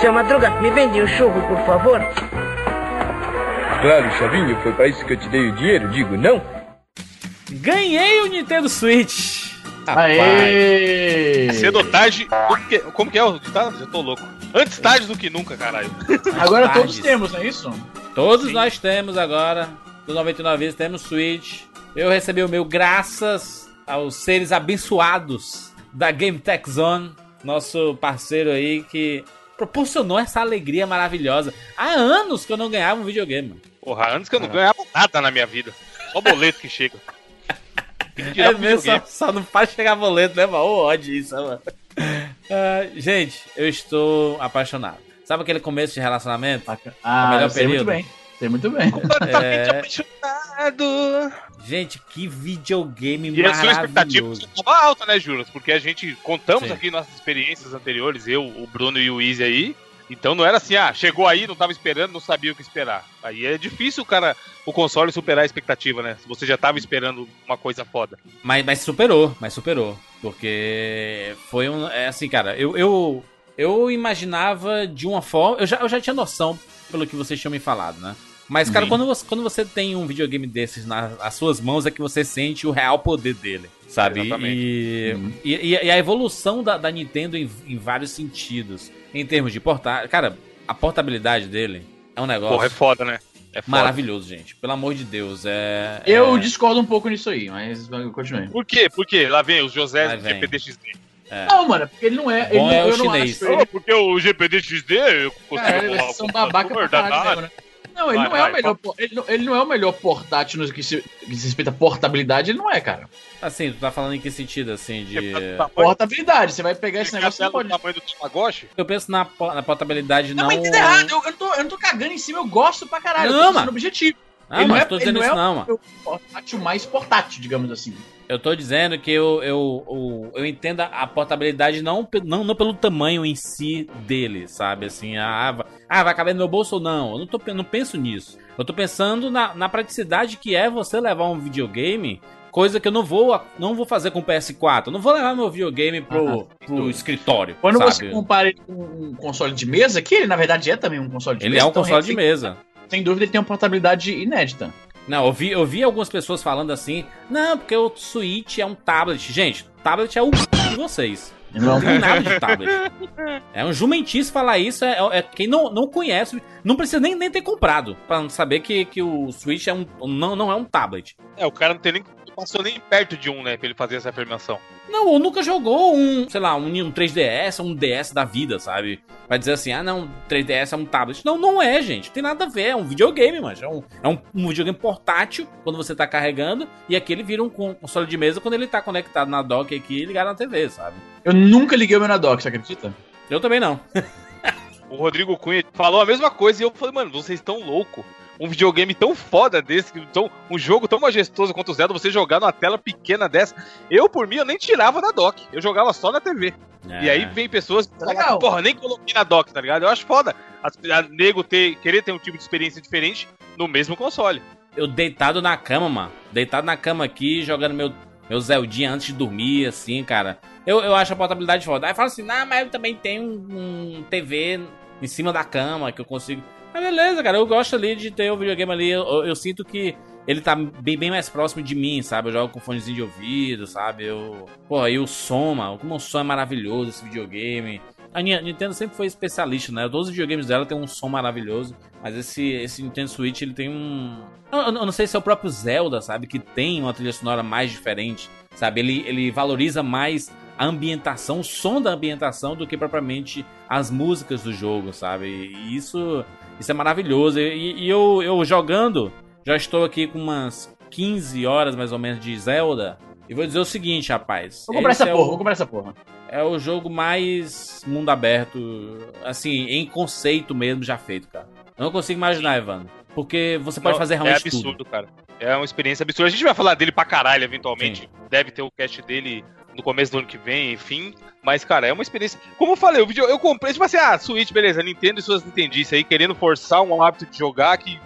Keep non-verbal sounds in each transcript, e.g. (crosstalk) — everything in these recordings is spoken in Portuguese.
Seu Madruga, me vende um churro, por favor. Claro, Chavinho, foi para isso que eu te dei o dinheiro, digo não. Ganhei o Nintendo Switch. Aê! É cedo ou tarde. Como que é o ditado? Já tô louco. Antes tarde do que nunca, caralho. Agora todos temos, não é isso? Todos Sim. nós temos agora. Do 99 vezes temos Switch. Eu recebi o meu graças aos seres abençoados da Game Tech Zone, nosso parceiro aí que proporcionou essa alegria maravilhosa. Há anos que eu não ganhava um videogame. Porra, há anos que eu não ganhava nada na minha vida. Só boleto que chega. (laughs) É mesmo, só, só, não faz chegar boleto, né, mano? Ô, ódio isso, né, mano. Uh, (laughs) gente, eu estou apaixonado. Sabe aquele começo de relacionamento? Ah, o melhor período? muito bem. Sei muito bem. Completamente é... apaixonado. Gente, que videogame e maravilhoso. E a sua expectativa estava alta, né, Juras? Porque a gente contamos Sim. aqui nossas experiências anteriores, eu, o Bruno e o Easy aí. Então não era assim, ah, chegou aí, não estava esperando, não sabia o que esperar. Aí é difícil o cara, o console superar a expectativa, né? Se você já estava esperando uma coisa foda. Mas, mas superou, mas superou. Porque foi um. É assim, cara, eu, eu, eu imaginava de uma forma. Eu já, eu já tinha noção pelo que vocês tinham me falado, né? Mas, cara, quando você, quando você tem um videogame desses nas suas mãos, é que você sente o real poder dele, sabe? E, uhum. e, e, a evolução da, da Nintendo em, em, vários sentidos. Em termos de portar. Cara, a portabilidade dele é um negócio. Porra, é foda, né? É foda. Maravilhoso, gente. Pelo amor de Deus. É, Eu é... discordo um pouco nisso aí, mas continue. Por quê? Por quê? Lá vem os José do GPDXD. É. Não, mano, porque ele não é. Ele não, é o chinês. Ele... porque o GPDXD eu consigo Cara, eles são babaca pra caralho, né? Não, ele vai, não é vai, o melhor. Ele não, ele não, é o melhor portátil no que se, que se respeita a portabilidade, ele não é, cara. Assim, tu tá falando em que sentido, assim, de. Portabilidade, você vai pegar esse negócio. Você pode... tamanho do Tamagotchi? Eu penso na, na portabilidade não. Não, mas errado, eu, eu, tô, eu não tô cagando em cima, eu gosto pra caralho. Não, mano. no objetivo. Ah, mas é, tô dizendo isso, não, é mano. portátil mais portátil, digamos assim. Eu tô dizendo que eu, eu, eu, eu entendo a portabilidade não, não, não pelo tamanho em si dele, sabe? Assim, ah, ah, vai caber no meu bolso ou não? Eu não, tô, não penso nisso. Eu tô pensando na, na praticidade que é você levar um videogame coisa que eu não vou não vou fazer com o PS4. Eu não vou levar meu videogame pro, ah, pro escritório. Quando sabe? você compara ele com um console de mesa, que ele na verdade é também um console de ele mesa. Ele é um então, console de mesa sem dúvida ele tem uma portabilidade inédita. Não, eu vi, eu vi algumas pessoas falando assim, não, porque o Switch é um tablet. Gente, tablet é o de vocês. Não tem nada de tablet. É um jumentice falar isso. É, é, quem não, não conhece, não precisa nem, nem ter comprado pra saber que, que o Switch é um, não, não é um tablet. É, o cara não tem nem passou nem perto de um, né, pra ele fazer essa afirmação. Não, ou nunca jogou um, sei lá, um, um 3DS, um DS da vida, sabe? Vai dizer assim, ah não, 3DS é um tablet. Não, não é, gente. Não tem nada a ver. É um videogame, mas é um, é um, um videogame portátil quando você tá carregando. E aqui ele vira um console de mesa quando ele tá conectado na dock aqui e ligado na TV, sabe? Eu nunca liguei o meu na dock, você acredita? Eu também não. o Rodrigo Cunha falou a mesma coisa e eu falei, mano, vocês estão loucos um videogame tão foda desse, tão, um jogo tão majestoso quanto o Zelda, você jogar numa tela pequena dessa. Eu, por mim, eu nem tirava da dock. Eu jogava só na TV. É. E aí vem pessoas que falam, porra, nem coloquei na dock, tá ligado? Eu acho foda. A, a nego ter, querer ter um tipo de experiência diferente no mesmo console. Eu deitado na cama, mano. Deitado na cama aqui, jogando meu, meu Zeldinha antes de dormir, assim, cara. Eu, eu acho a portabilidade foda. Aí fala assim, nah, mas eu também tenho um, um TV em cima da cama que eu consigo. Mas beleza, cara, eu gosto ali de ter o videogame ali. Eu, eu, sinto que ele tá bem, bem mais próximo de mim, sabe? Eu jogo com fonezinho de ouvido, sabe? Eu. Pô, aí o som, mano, como o som é maravilhoso esse videogame. A Nintendo sempre foi especialista, né? Todos os videogames dela tem um som maravilhoso, mas esse, esse Nintendo Switch ele tem um. Eu, eu, não sei se é o próprio Zelda, sabe? Que tem uma trilha sonora mais diferente, sabe? Ele, ele valoriza mais a ambientação, o som da ambientação, do que propriamente as músicas do jogo, sabe? E isso isso é maravilhoso. E, e eu, eu jogando, já estou aqui com umas 15 horas mais ou menos de Zelda. E vou dizer o seguinte, rapaz. Vou comprar essa é porra, o, vou comprar essa porra. É o jogo mais mundo aberto, assim, em conceito mesmo já feito, cara. Eu não consigo imaginar, Evandro. Porque você pode não, fazer realmente É absurdo, tudo. cara. É uma experiência absurda. A gente vai falar dele pra caralho, eventualmente. Sim. Deve ter o cast dele no começo do ano que vem, enfim. Mas, cara, é uma experiência. Como eu falei, o vídeo eu comprei, tipo assim, ah, Switch, beleza, Nintendo e suas Nintendices aí, querendo forçar um hábito de jogar que.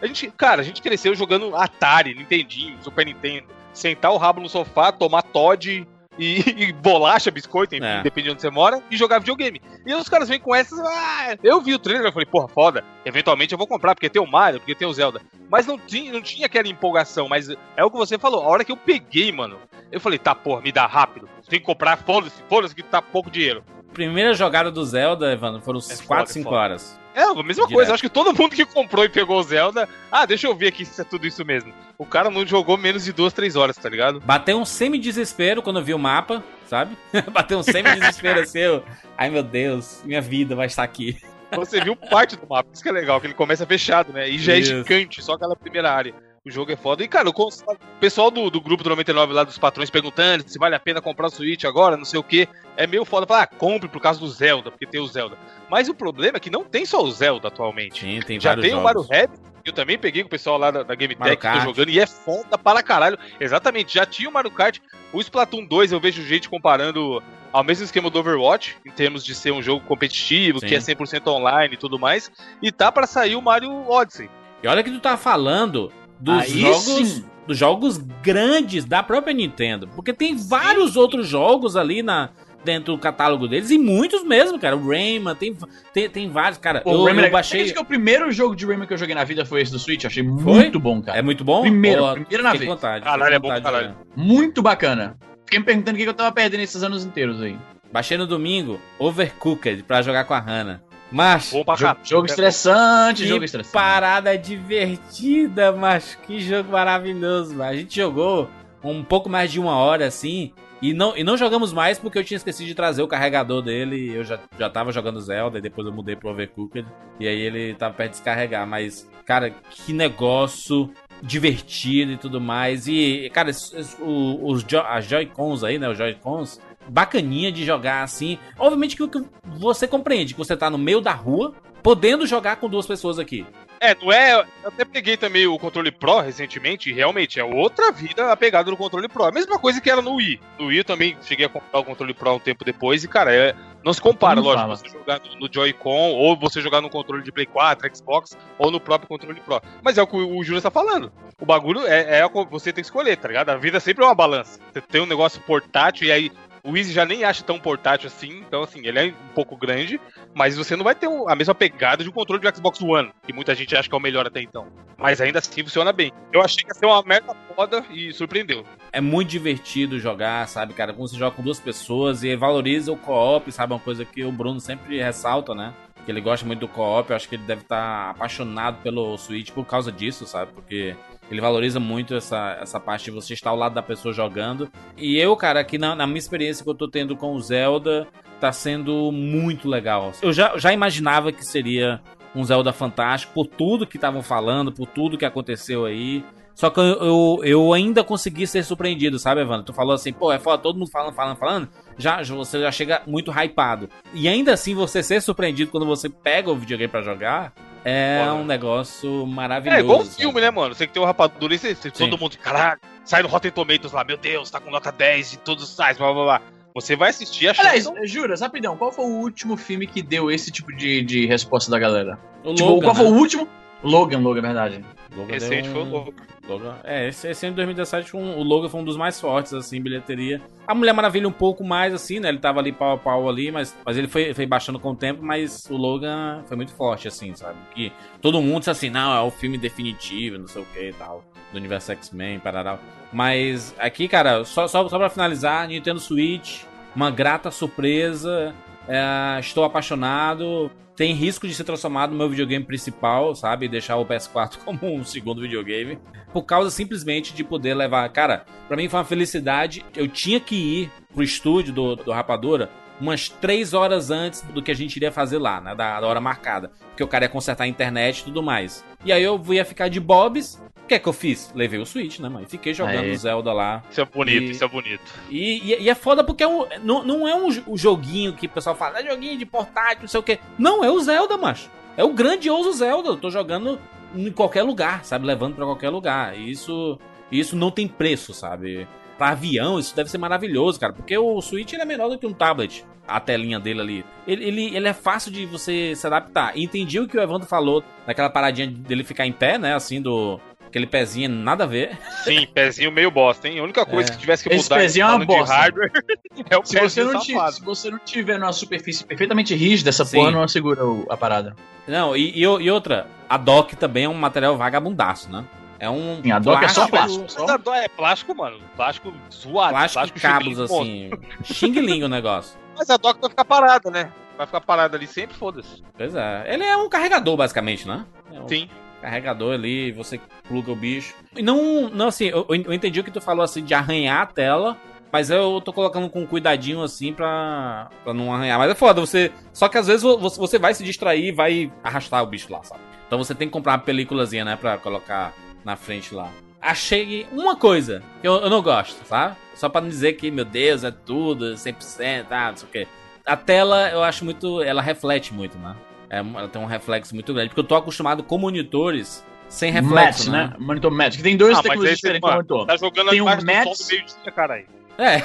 A gente, cara, a gente cresceu jogando Atari, Nintendinho, Super Nintendo. Sentar o rabo no sofá, tomar Todd e, e bolacha, biscoito, enfim, é. depende de onde você mora, e jogar videogame. E os caras vêm com essas. Ah, eu vi o trailer e falei, porra, foda. Eventualmente eu vou comprar, porque tem o Mario, porque tem o Zelda. Mas não tinha, não tinha aquela empolgação. Mas é o que você falou. A hora que eu peguei, mano, eu falei, tá, porra, me dá rápido. Tem que comprar, foda-se, foda-se que tá pouco dinheiro. Primeira jogada do Zelda, Evandro, foram é 4, 5 horas. É, a mesma Direto. coisa. Acho que todo mundo que comprou e pegou o Zelda. Ah, deixa eu ver aqui se é tudo isso mesmo. O cara não jogou menos de duas, três horas, tá ligado? Bateu um semi-desespero quando eu vi o mapa, sabe? (laughs) Bateu um semi-desespero assim. Eu... Ai meu Deus, minha vida vai estar aqui. Você viu parte do mapa, isso que é legal, que ele começa fechado, né? E já é isso. é gigante, só aquela primeira área. O jogo é foda. E, cara, o pessoal do, do grupo do 99 lá dos patrões perguntando se vale a pena comprar o Switch agora, não sei o que. É meio foda falar, ah, compre por causa do Zelda, porque tem o Zelda. Mas o problema é que não tem só o Zelda atualmente. Sim, tem Já tem jogos. o Mario Rabbit, eu também peguei com o pessoal lá da, da Game Tech que tô jogando e é foda para caralho. Exatamente, já tinha o Mario Kart. O Splatoon 2 eu vejo gente comparando ao mesmo esquema do Overwatch, em termos de ser um jogo competitivo, Sim. que é 100% online e tudo mais. E tá para sair o Mario Odyssey. E olha que tu tá falando dos Aí jogos sim. dos jogos grandes da própria Nintendo, porque tem vários sim. outros jogos ali na dentro do catálogo deles e muitos mesmo, cara. O Rayman tem, tem, tem vários, cara. Pô, eu, Rayman, eu baixei. Acho que o primeiro jogo de Rayman que eu joguei na vida foi esse do Switch. Achei foi? muito bom, cara. É muito bom. Primeiro, primeiro na vez. Vontade, caralho, é bom, caralho. Muito bacana. Fiquei me perguntando o que eu tava perdendo esses anos inteiros aí. Baixei no domingo Overcooked pra jogar com a Hannah. Mas. Jogo, jogo estressante, que jogo estressante. Parada divertida, mas que jogo maravilhoso, mano. A gente jogou um pouco mais de uma hora assim. E não, e não jogamos mais porque eu tinha esquecido de trazer o carregador dele. Eu já, já tava jogando Zelda e depois eu mudei pro Overcooked. E aí ele tava perto de descarregar. Mas, cara, que negócio divertido e tudo mais. E, cara, os, os, as Joy-Cons aí, né? Os Joy-Cons bacaninha de jogar assim. Obviamente que você compreende que você tá no meio da rua, podendo jogar com duas pessoas aqui. É, não é. Eu até peguei também o controle Pro recentemente, e realmente é outra vida a pegada do controle Pro. A mesma coisa que era no Wii. No Wii eu também cheguei a comprar o controle Pro um tempo depois, e cara, é, não se compara, lógico, fala. você jogar no, no Joy-Con, ou você jogar no controle de Play 4, Xbox, ou no próprio controle Pro. Mas é o que o, o Júlio está falando. O bagulho é, é você tem que escolher, tá ligado? A vida sempre é uma balança. Você tem um negócio portátil e aí o Easy já nem acha tão portátil assim, então assim, ele é um pouco grande, mas você não vai ter a mesma pegada de um controle do Xbox One, que muita gente acha que é o melhor até então. Mas ainda assim funciona bem. Eu achei que ia ser uma merda foda e surpreendeu. É muito divertido jogar, sabe, cara? Quando você joga com duas pessoas e valoriza o co-op, sabe? Uma coisa que o Bruno sempre ressalta, né? Que ele gosta muito do co-op, eu acho que ele deve estar tá apaixonado pelo Switch por causa disso, sabe? Porque ele valoriza muito essa, essa parte de você estar ao lado da pessoa jogando. E eu, cara, aqui na, na minha experiência que eu tô tendo com o Zelda, tá sendo muito legal. Eu já, já imaginava que seria um Zelda fantástico por tudo que estavam falando, por tudo que aconteceu aí. Só que eu, eu, eu, ainda consegui ser surpreendido, sabe, Evandro? Tu falou assim, pô, é foda, todo mundo falando, falando, falando. Já, você já chega muito hypado. E ainda assim, você ser surpreendido quando você pega o videogame para jogar, é Foda. um negócio maravilhoso. É igual um filme, né, mano? Você que tem um rapadura e você, todo mundo, caralho, sai no Rotten Tomatoes lá, meu Deus, tá com nota 10 de todos os sites, blá blá blá. Você vai assistir achando. Aliás, então... Jura, rapidão, qual foi o último filme que deu esse tipo de, de resposta da galera? O tipo, Logan, qual né? foi o último? Logan, Logan, é verdade. Logan Recente um... foi o Logan. Logan. É, esse, esse ano de 2017 um, o Logan foi um dos mais fortes, assim, bilheteria. A Mulher Maravilha um pouco mais, assim, né? Ele tava ali pau a pau ali, mas, mas ele foi, foi baixando com o tempo, mas o Logan foi muito forte, assim, sabe? Que todo mundo disse assim, não, é o filme definitivo, não sei o que e tal, do universo X-Men, parará. Mas aqui, cara, só, só, só pra finalizar, Nintendo Switch, uma grata surpresa. É, estou apaixonado tem risco de ser transformado no meu videogame principal, sabe? deixar o PS4 (laughs) como um segundo videogame. Por causa simplesmente de poder levar. Cara, para mim foi uma felicidade. Eu tinha que ir pro estúdio do, do Rapadura umas três horas antes do que a gente iria fazer lá, né? Da, da hora marcada. Porque o cara ia consertar a internet e tudo mais. E aí eu ia ficar de bobs o que é que eu fiz? Levei o Switch, né, mãe? Fiquei jogando Aê. Zelda lá. Isso é bonito, e... isso é bonito. E, e, e, é foda porque é um, não, não é um, um, joguinho que o pessoal fala, é joguinho de portátil, não sei o quê. Não, é o Zelda, macho. É o grandioso Zelda. Eu tô jogando em qualquer lugar, sabe? Levando para qualquer lugar. E isso, isso não tem preço, sabe? Pra avião, isso deve ser maravilhoso, cara. Porque o Switch ele é menor do que um tablet. A telinha dele ali. Ele, ele, ele é fácil de você se adaptar. entendi o que o Evandro falou, naquela paradinha dele ficar em pé, né? Assim, do, Aquele pezinho nada a ver. Sim, pezinho meio bosta, hein? A única coisa É. que tivesse que Esse mudar pezinho é uma bosta. de hardware (laughs) é o Se você, pezinho não safado. se você não tiver numa superfície perfeitamente rígida, essa Sim. porra não segura a parada. Não, e, e e outra, a dock também é um material vagabundaço, né? É um Sim, a dock é só plástico- plástico. Dó é plástico, mano. Plástico zoado. Plástico e cabos, assim. Xing-ling o negócio. (laughs) Mas a dock vai ficar parada, né? Vai ficar parada ali sempre, foda-se. Pois é. Ele é um carregador, basicamente, né? É um Sim. Carregador ali, você pluga o bicho. E não, não assim, eu, eu entendi o que tu falou, assim, de arranhar a tela. Mas eu tô colocando com cuidadinho, assim, pra, pra não arranhar. Mas é foda, você... Só que às vezes vo- você você vai se distrair e vai arrastar o bicho lá, sabe? Então você tem que comprar uma películazinha, né, pra colocar na frente lá. Achei uma coisa que eu, eu não gosto, sabe? Só pra não dizer que, meu Deus, é tudo, 100%, ah, não sei o quê. A tela, eu acho muito... Ela reflete muito, né? É, ela tem um reflexo muito grande. Porque eu tô acostumado com monitores sem reflexo, Match, né? né? Monitor Match. Que tem dois Ah, tecnologias diferentes no mano, monitor. tá jogando Tem um do meio-dia, caralho. É,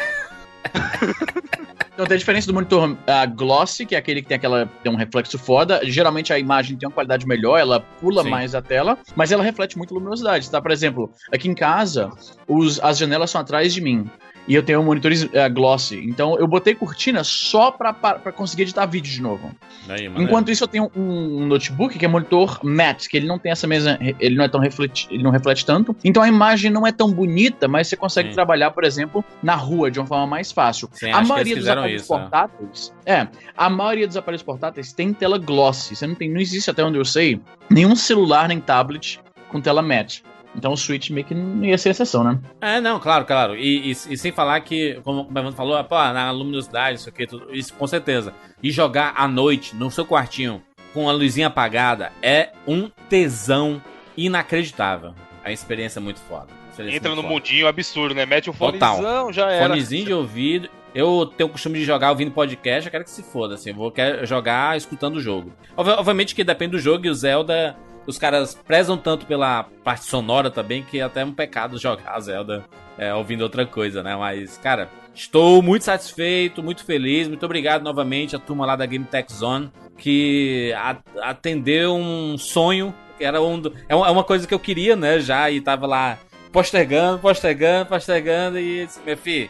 (laughs) Então tem a diferença do monitor ah, glossy, que é aquele que tem aquela tem um reflexo foda. Geralmente a imagem tem uma qualidade melhor, ela pula Sim. mais a tela, mas ela reflete muito luminosidade, tá? Por exemplo, aqui em casa, os, as janelas são atrás de mim. E eu tenho monitores ah, glossy. Então eu botei cortina só pra, conseguir editar vídeo de novo. Aí. Enquanto isso, eu tenho um notebook que é monitor matte, que ele não tem essa mesma. Ele não é tão refleti, ele não reflete tanto. Então a imagem não é tão bonita, mas você consegue Sim. trabalhar, por exemplo, na rua de uma forma mais fácil. Sim, a maioria dos aparelhos isso, é. portáteis. É, a maioria dos aparelhos portáteis tem tela glossy. Você não tem, não existe até onde eu sei nenhum celular nem tablet com tela matte. Então o Switch meio que não ia ser exceção, né? É, não, claro, claro. E, e- e sem falar que, como o Evandro falou, pô, na luminosidade, isso aqui, tudo, isso com certeza. E jogar à noite no seu quartinho com a luzinha apagada é um tesão inacreditável. É uma experiência muito foda. Experiência Entra no foda. mundinho absurdo, né? Mete o Total. fonezão, já era. Fonezinho de ouvido. Eu tenho o costume de jogar ouvindo podcast, eu quero que se foda, assim. Eu vou quero jogar escutando o jogo. Obvi- Obviamente que depende do jogo e o Zelda. Os caras prezam tanto pela parte sonora também que é até um pecado jogar Zelda é, ouvindo outra coisa, né? Mas, cara, estou muito satisfeito, muito feliz. Muito obrigado novamente à turma lá da Game Tech Zone que atendeu um sonho. Era um, é uma é uma coisa que eu queria, né? Já e tava lá postergando, postergando, postergando e disse, meu filho,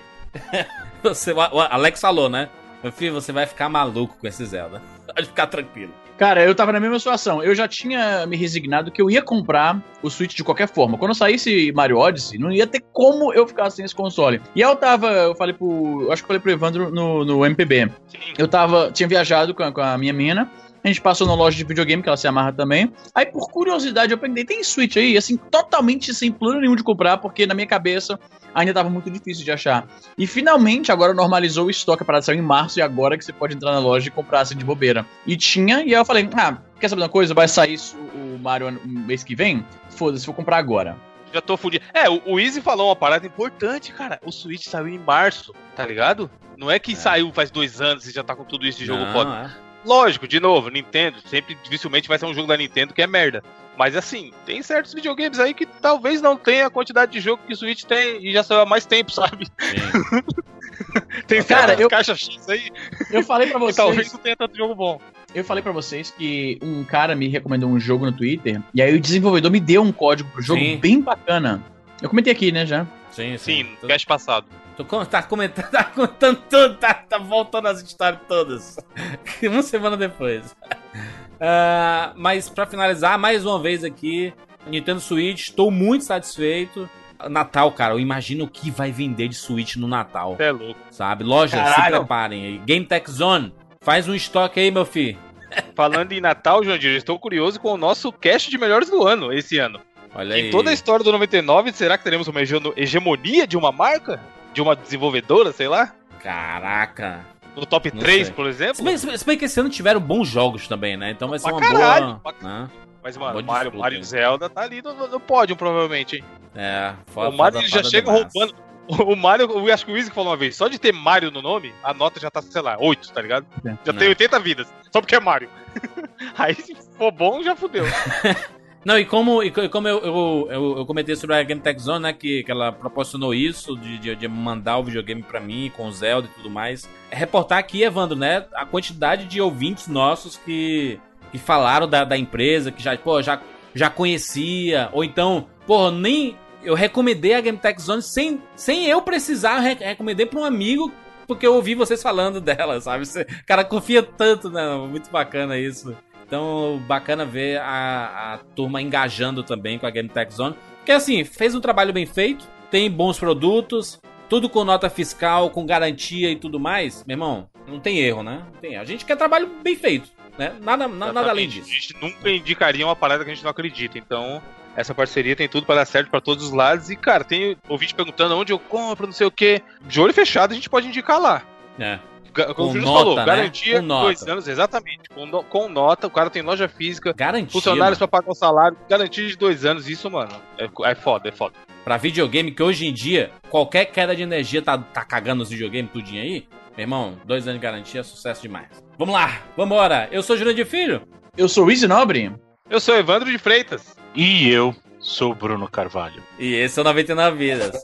(laughs) você, o Alex falou, né? Meu filho, você vai ficar maluco com esse Zelda. (laughs) Pode ficar tranquilo. Cara, eu tava na mesma situação. Eu já tinha me resignado que eu ia comprar o Switch de qualquer forma. Quando saísse Mario Odyssey, não ia ter como eu ficar sem esse console. E aí eu tava, eu falei pro. Eu acho que eu falei pro Evandro no, no MPB. Sim. Eu tava. Tinha viajado com a, com a minha mina. A gente passou na loja de videogame, que ela se amarra também. Aí, por curiosidade, eu perguntei: tem Switch aí? Assim, totalmente sem plano nenhum de comprar, porque na minha cabeça ainda tava muito difícil de achar. E finalmente, agora normalizou o estoque. A parada saiu em março e agora que você pode entrar na loja e comprar assim de bobeira. E tinha, e aí eu falei: ah, quer saber uma coisa? Vai sair isso, o Mario mês que vem? Foda-se, vou comprar agora. Já tô fudido. É, o, o Easy falou uma parada importante, cara. O Switch saiu em março, tá ligado? Não é que saiu faz dois anos e já tá com tudo isso de jogo Não, foda. é. Lógico, de novo, Nintendo, sempre dificilmente vai ser um jogo da Nintendo que é merda. Mas assim, tem certos videogames aí que talvez não tenha a quantidade de jogo que o Switch tem e já saiu há mais tempo, (laughs) sabe? Tem Cara, certas eu- caixas X aí Eu falei pra que vocês. talvez não tenha tanto jogo bom. Eu falei pra vocês que um cara me recomendou um jogo no Twitter, e aí o desenvolvedor me deu um código pro jogo Sim. bem bacana. Eu comentei aqui, né, já. Sim, sim. Sim, no cast passado. Tô com- tá comentando, (laughs) tá contando tudo, tá, tá voltando as histórias todas. (laughs) uma semana depois. (laughs) Ah, mas pra finalizar, mais uma vez aqui, Nintendo Switch, estou muito satisfeito. Natal, cara, eu imagino o que vai vender de Switch no Natal, é louco. sabe? Lojas, se Caralho. preparem aí. Game Tech Zone, faz um estoque aí, meu filho. Falando em Natal, Jandir, eu estou curioso com o nosso cast de melhores do ano, esse ano. Olha aí. Em toda a história do 99, será que teremos uma hege- hegemonia de uma marca? De uma desenvolvedora, sei lá? Caraca. No top Não 3, sei. por Se exemplo? bem, se bem que esse ano tiveram bons jogos também, né? Então vai ser Pra uma caralho, boa. pra né? Mas, mano, Mario, disputa, Mario Zelda tá ali no, no- pódio, provavelmente, hein? É, o foda, Mario foda, já foda chega demais. roubando. O Mario, eu acho que o Easy falou uma vez, só de ter Mario no nome, a nota já tá, sei lá, 8, tá ligado? Já Não. tem 80 vidas, só porque é Mario. (laughs) Aí, se for bom, já fudeu. (laughs) Não, e como, e co- como eu, eu, eu, eu comentei sobre a Game Tech Zone, né? Que, que ela proporcionou isso, de, de, de mandar o videogame pra mim, com o Zelda e tudo mais. É reportar aqui, Evandro, né? A quantidade de ouvintes nossos que, que falaram da, da empresa, que já, pô, já, já conhecia, ou então porra, nem. Eu recomendei a Game Tech Zone sem, sem eu precisar, eu re- recomendei pra um amigo, porque eu ouvi vocês falando (laughs) dela, sabe? Você, cara confia tanto, né? Muito bacana isso. Então, bacana ver a, a turma engajando também com a Game Tech Zone. Porque assim, fez um trabalho bem feito, tem bons produtos, tudo com nota fiscal, com garantia e tudo mais. Meu irmão, não tem erro, né? Não tem erro. A gente quer trabalho bem feito, né? Nada, na- nada além disso. A gente nunca indicaria uma parada que a gente não acredita. Então, essa parceria tem tudo pra dar certo pra todos os lados. E, cara, tem ouvinte perguntando onde eu compro, não sei o quê. De olho fechado, a gente pode indicar lá. É. Como Com o Júlio nota, falou, né? garantia Com nota. dois anos, exatamente. Com, no- com nota, o cara tem loja física, Garantia. funcionários mano. pra pagar o salário, garantia de dois anos. Isso, mano, é, é foda, é foda. Pra videogame, que hoje em dia, qualquer queda de energia tá, tá cagando os videogames tudinho aí. Meu irmão, dois anos de garantia, sucesso demais. Vamos lá, vambora. Eu sou Júlio de Filho. Eu sou o Easy Nobre. Eu sou Evandro de Freitas. E eu sou o Bruno Carvalho. E esse é o 99 Vidas.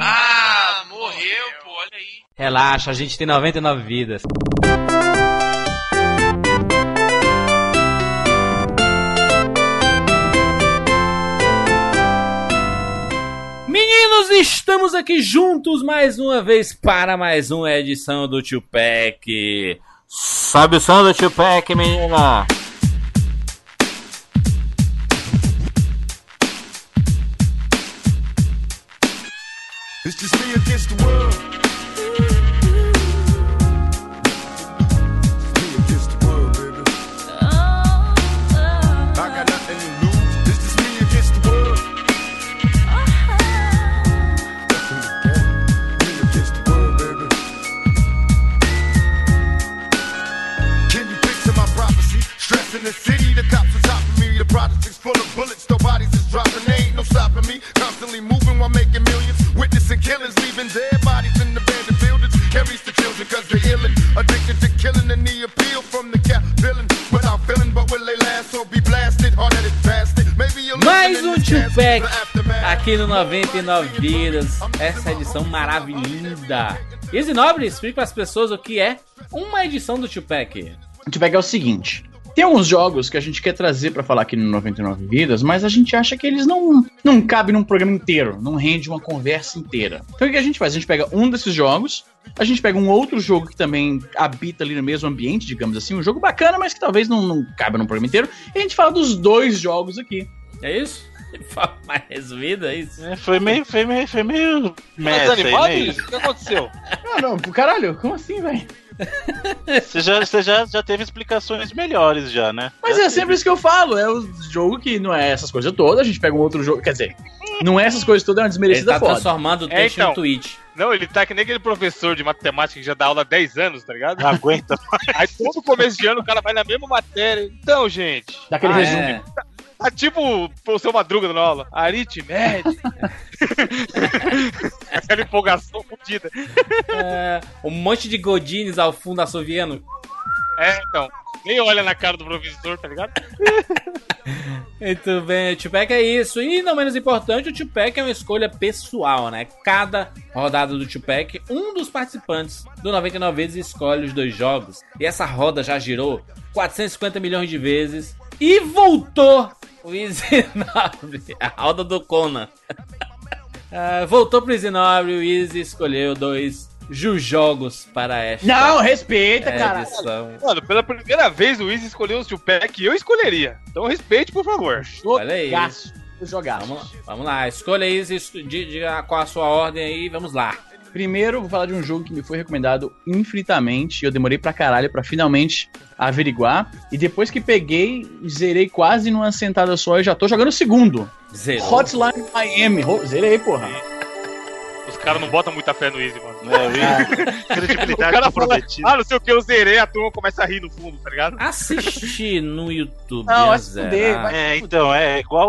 Ah, morreu, pô, olha aí. Relaxa, a gente tem 99 vidas. Meninos, estamos aqui juntos mais uma vez para mais uma edição do Tupac. Sobe o som do Tupac, menina. It's just me against the world. Killings, leaving dead bodies in abandoned buildings. Carries the children cause they're illin'. Addicted to killing and the appeal from the cap villain. Without feeling, but will they last or be blasted? Hard-headed bastard. Maybe you'll Mais um Tupac aqui no 99 Vidas. Essa edição maravilhosa. Easy Nobre, explica para as pessoas o que é uma edição do Tupac. Gente pega é o seguinte. Tem alguns jogos que a gente quer trazer pra falar aqui no 99 Vidas, mas a gente acha que eles não, não cabem num programa inteiro, não rende uma conversa inteira. Então o que a gente faz? A gente pega um desses jogos, a gente pega um outro jogo que também habita ali no mesmo ambiente, digamos assim, um jogo bacana, mas que talvez não, não cabe num programa inteiro, e a gente fala dos dois jogos aqui. É isso? Forma mais resumida, é isso? É, foi meio, foi meio, foi meio Tá messa aí, desanimado, né? Luiz? O que aconteceu? Ah, não, caralho, como assim, velho? Você já, você já, já teve explicações melhores já, né? Mas Já é sempre isso que eu falo, é o jogo que não é essas coisas todas, a gente pega um outro jogo, quer dizer, não é essas coisas todas, é uma Ele desmerecida tá foda. transformando o É, texto então. em tweet. Não, ele tá que nem aquele professor de matemática que já dá aula há 10 anos, tá ligado? Não aguenta. Aí todo começo de ano o cara vai na mesma matéria. Então, gente, Daquele Ah, resumo. é. Tá tipo o seu Madruga na aula. Aritmética. (laughs) Aquela empolgação fodida. É, um monte de godines ao fundo assoviando. É, então. Nem olha na cara do professor, tá ligado? Muito bem, o Tupac é isso. E não menos importante, o Tupac é uma escolha pessoal, né? Cada rodada do Tupac, um dos participantes do 99 vezes escolhe os dois jogos. E essa roda já girou 450 milhões de vezes. E voltou o Easy 9, a roda do Conan. (laughs) Ah, voltou pro Easy 9 o Easy escolheu dois jogos para esta Não, respeita, cara. Mano, pela primeira vez o Easy escolheu o Tupac e eu escolheria. Então respeite, por favor. Olha aí. Jogaço. Jogaço. Vamos, vamos lá, escolha aí, Easy, diga qual a sua ordem aí, vamos lá. Primeiro, vou falar de um jogo que me foi recomendado infinitamente. e Eu demorei pra caralho pra finalmente averiguar. E depois que peguei, zerei quase numa sentada só e já tô jogando o segundo. Hotline Miami. Zerei, porra. Os caras não botam muita fé no Easy, mano. É, O credibilidade cara fala, comprometida. ah, não sei o que, eu zerei, a turma começa a rir no fundo, tá ligado? Assiste no YouTube. Não, a vai se fuder, zerar. vai- É, então, é igual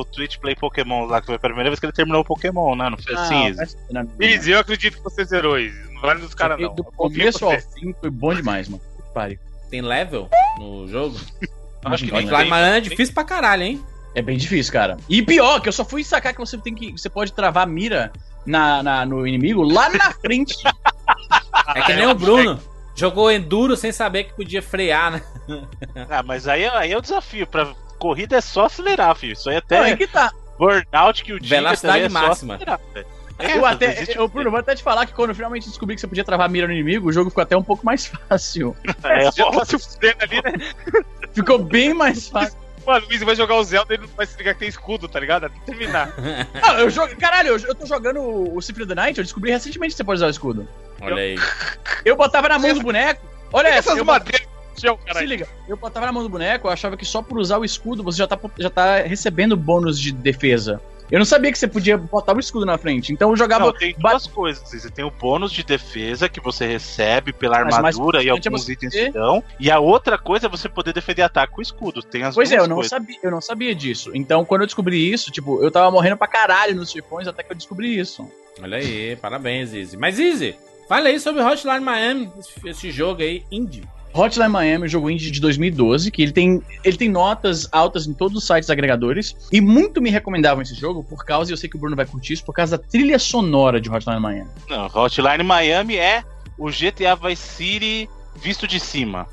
o Twitch Play Pokémon lá, que foi a primeira vez que ele terminou o Pokémon, né? Não foi assim, Ah, Easy? na minha. Easy, eu acredito que você zerou, Easy. Não vale dos caras, não. Do começo ao fim foi bom demais, mano. Pare. Tem level no jogo? Acho que tem. Miami é difícil pra caralho, hein? É bem difícil, cara. E pior, que eu só fui sacar que você tem que. Você pode travar a mira na, na- no inimigo lá na frente. É que nem o Bruno. Jogou Enduro sem saber que podia frear, né? (laughs) Ah, mas aí, aí é o desafio. Pra corrida é só acelerar, filho. Isso aí Não, até é que tá. burnout que o diga Velocidade é só máxima. acelerar. É, eu não até, existe- eu, Bruno, vou até te falar que quando eu finalmente descobri que você podia travar a mira no inimigo, o jogo ficou até um pouco mais (laughs) fácil. É, Já tá se fudendo ali, né? Ficou bem mais fácil. Mano, o Easy vai jogar o Zelda e ele não vai se ligar que tem escudo, tá ligado? Até terminar. (laughs) Não, eu jogo. Caralho, eu, eu tô jogando o Symphony of the Night, eu descobri recentemente que você pode usar o escudo. Olha aí. (laughs) Eu botava na mão do boneco. Olha essa, essas eu, madeiras chão, se liga, eu botava na mão do boneco, eu achava que só por usar o escudo você já tá, já tá recebendo bônus de defesa. Eu não sabia que você podia botar o escudo na frente, então eu jogava. Não, tem duas coisas. Você tem o bônus de defesa que você recebe pela armadura e é alguns você itens te dão. E a outra coisa é você poder defender ataque com escudo. Tem as Pois é, eu não, coisas. sabia, eu não sabia disso. Então, quando eu descobri isso, tipo, eu tava morrendo pra caralho nos chefões até que eu descobri isso. Olha aí, parabéns, Easy. Mas, Easy, fala aí sobre Hotline Miami, esse, esse jogo aí, indie. Hotline Miami, o jogo indie de 2012, que ele tem, ele tem notas altas em todos os sites agregadores, e muito me recomendavam esse jogo por causa, e eu sei que o Bruno vai curtir isso, por causa da trilha sonora de Hotline Miami. Não, Hotline Miami é o GTA Vice City visto de cima.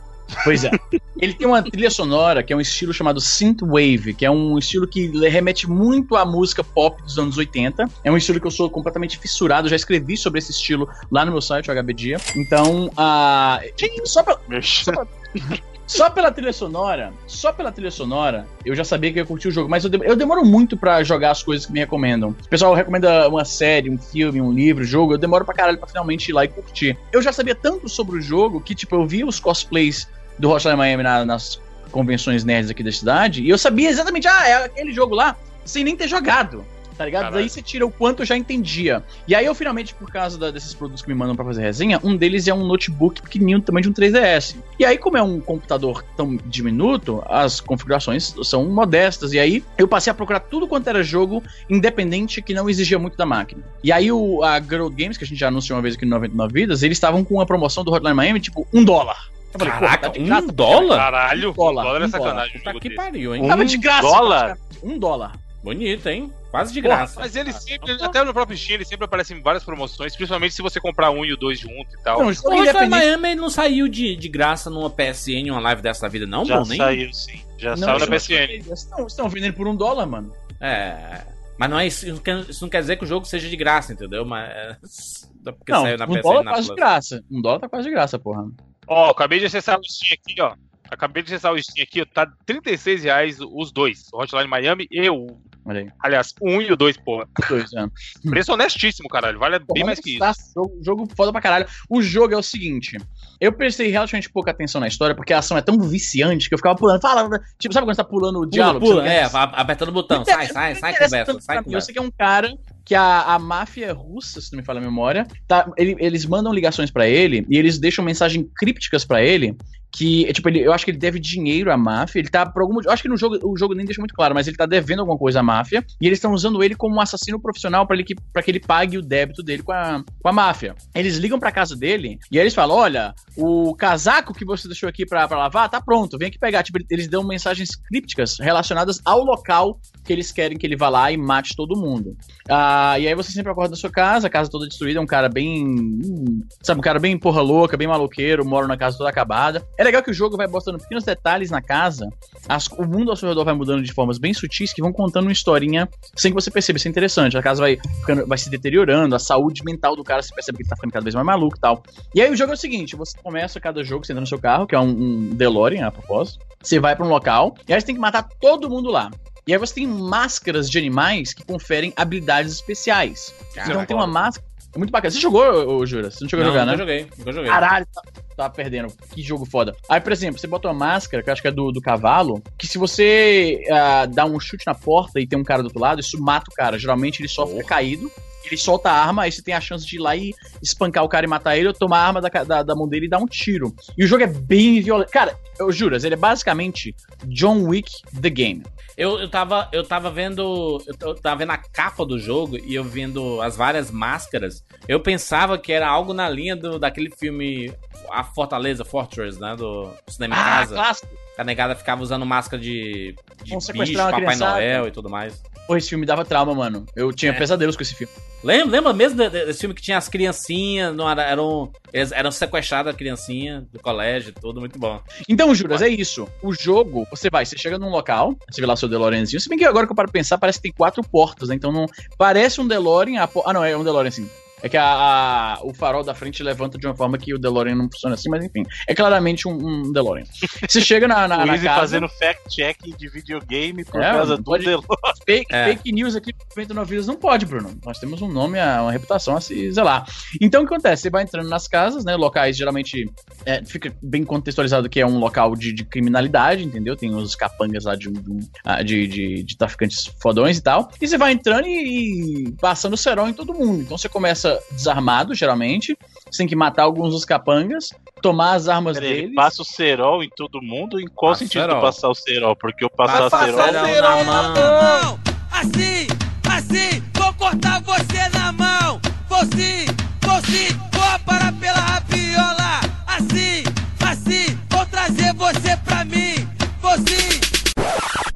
Pois é. ele tem uma trilha sonora que é um estilo chamado Synthwave, que é um estilo que remete muito à música pop dos anos 80. É um estilo que eu sou completamente fissurado, já escrevi sobre esse estilo lá no meu site, o HB Dia. Então, a só pra, (laughs) Só pela trilha sonora, só pela trilha sonora, eu já sabia que eu ia curtir o jogo, mas eu, dem- eu demoro muito pra jogar as coisas que me recomendam. O pessoal recomenda uma série, um filme, um livro, jogo, eu demoro pra caralho pra finalmente ir lá e curtir. Eu já sabia tanto sobre o jogo que, tipo, eu vi os cosplays do Hotline Miami na- nas convenções nerds aqui da cidade, e eu sabia exatamente, ah, é aquele jogo lá, sem nem ter jogado. Tá ligado? Caralho. Daí você tira o quanto eu já entendia. E aí eu finalmente, por causa da- desses produtos que me mandam pra fazer resenha, um deles é um notebook pequenininho tamanho de um 3DS. E aí, como é um computador tão diminuto, as configurações são modestas. E aí eu passei a procurar tudo quanto era jogo independente que não exigia muito da máquina. E aí o, a Girl Games, que a gente já anunciou uma vez aqui no 99 Vidas, eles estavam com uma promoção do Hotline Miami, tipo, um dólar. Eu falei, Caraca, tá de um graça, dólar? Caralho, Um dólar, um dólar é um sacanagem. um Puta que pariu, hein? Um Tava de graça. dólar? Um dólar. Bonito, hein? Quase de Porra, graça. Mas ele sempre, até no próprio Steam, ele sempre aparece em várias promoções, principalmente se você comprar um e o dois junto e tal. Não, O independente. Miami ele não saiu de, de graça numa PSN, uma live dessa da vida, não, Já Bruno? Nem- saiu, sim. Já Não, saiu na PSN. Vocês estão, vendendo por um dólar, mano. É. Mas não é isso, isso não quer- dizer que o jogo seja de graça, entendeu? Mas. (laughs) Porque não, saiu na um PSN dólar na quase de graça. Um dólar tá quase de graça, porra. Ó, acabei de acessar o Steam aqui, ó. Acabei de acessar o Steam aqui, ó. Tá 36 reais os dois. O Hotline Miami e o. Olha aí. Aliás, o um e o dois, porra. (laughs) Dois, é. Preço honestíssimo, caralho. Vale bem mais que isso. Jogo, jogo foda pra caralho. O jogo é o seguinte: eu prestei relativamente pouca atenção na história, porque a ação é tão viciante que eu ficava pulando. Fala, tipo, sabe quando você tá pulando o Pula, diálogo? pula, não é, apertando o botão. Sai, sai, sai, conversa, sai, mim. Eu conversa. sei que é um cara que a, a máfia russa, se não me falha a memória, tá, ele- eles mandam ligações pra ele e eles deixam mensagens crípticas pra ele. Que, tipo, ele, eu acho que ele deve dinheiro à máfia. Ele tá, por algum eu acho que no jogo, o jogo nem deixa muito claro, mas ele tá devendo alguma coisa à máfia. E eles estão usando ele como um assassino profissional pra ele que, pra que ele pague o débito dele com a, com a máfia. Eles ligam pra casa dele e aí eles falam: Olha, o casaco que você deixou aqui pra, pra lavar tá pronto, vem aqui pegar. Tipo, eles dão mensagens crípticas relacionadas ao local que eles querem que ele vá lá e mate todo mundo. Ah, e aí você sempre acorda na sua casa, a casa toda destruída, é um cara bem. hum, sabe, um cara bem porra louca, bem maloqueiro, mora na casa toda acabada. É legal que o jogo vai botando pequenos detalhes na casa, as- o mundo ao seu redor vai mudando de formas bem sutis que vão contando uma historinha sem que você perceba. Isso é interessante. A casa vai, ficando- vai se deteriorando, a saúde mental do cara você percebe que ele tá ficando cada vez mais maluco e tal. E aí o jogo é o seguinte: você começa cada jogo, você entra no seu carro, que é um, um DeLorean, a propósito. Você vai pra um local, e aí você tem que matar todo mundo lá. E aí você tem máscaras de animais que conferem habilidades especiais. então tem uma máscara. É muito bacana. Você jogou, ô, Jura? Você não chegou Não, a jogar, né? joguei, nunca joguei. Caralho, tá, tá perdendo. Que jogo foda. Aí, por exemplo, você bota uma máscara, que eu acho que é do, do cavalo, que se você ah, dá um chute na porta e tem um cara do outro lado, isso mata o cara. Geralmente ele só fica caído. Ele solta a arma, aí você tem a chance de ir lá e espancar o cara e matar ele, ou tomar a arma da, da, da mão dele e dar um tiro. E o jogo é bem violento. Cara, eu juro, ele é basicamente John Wick The Game. Eu, eu, tava, eu tava vendo. Eu tava vendo a capa do jogo e eu vendo as várias máscaras. Eu pensava que era algo na linha do, daquele filme A Fortaleza, Fortress, né? Do Cinema em Ah, Casa. clássico. A negada ficava usando máscara de, de bicho, Papai criançada. Noel e tudo mais. Pô, esse filme me dava trauma, mano. Eu tinha É. pesadelos com esse filme. Lembra, lembra mesmo de- de- desse filme que tinha as criancinhas, não era, eram, eram sequestradas a criancinha do colégio e tudo, muito bom. Então, Juras, é isso. O jogo, você vai, você chega num local, você vê lá o seu DeLoreanzinho. Se bem que agora que eu paro pra pensar, parece que tem quatro portas, né? Então não. Parece um DeLorean. A Ah, não, é um DeLorean sim. É que a, a- o farol da frente levanta de uma forma que o DeLorean não funciona assim, mas enfim. É claramente um, um DeLorean. Você chega na, na, (laughs) o na casa. fazendo fact-checking de videogame por É, causa do pode- Delore. (laughs) Fake, É. fake news aqui no 99 Vidas não pode, Bruno. Nós temos um nome, uma reputação a se zelar. Então o que acontece? Você vai entrando nas casas, né? Locais geralmente é, fica bem contextualizado que é um local de, de criminalidade, entendeu? Tem os capangas lá de, de, ah, de, de- de traficantes fodões e tal. E você vai entrando e, e passando cerol em todo mundo. Então você começa desarmado, geralmente. Você tem que matar alguns dos capangas, tomar as armas Peraí, deles. Ele passa o cerol em todo mundo? Em qual Passa sentido cerol. passar o cerol? Porque eu passar Passa cerol. cerol na mão. mão. Assim, assim, vou cortar você na mão. Vou sim, vou sim, vou parar pela rapiola. Assim, assim, vou trazer você pra mim. Vou sim.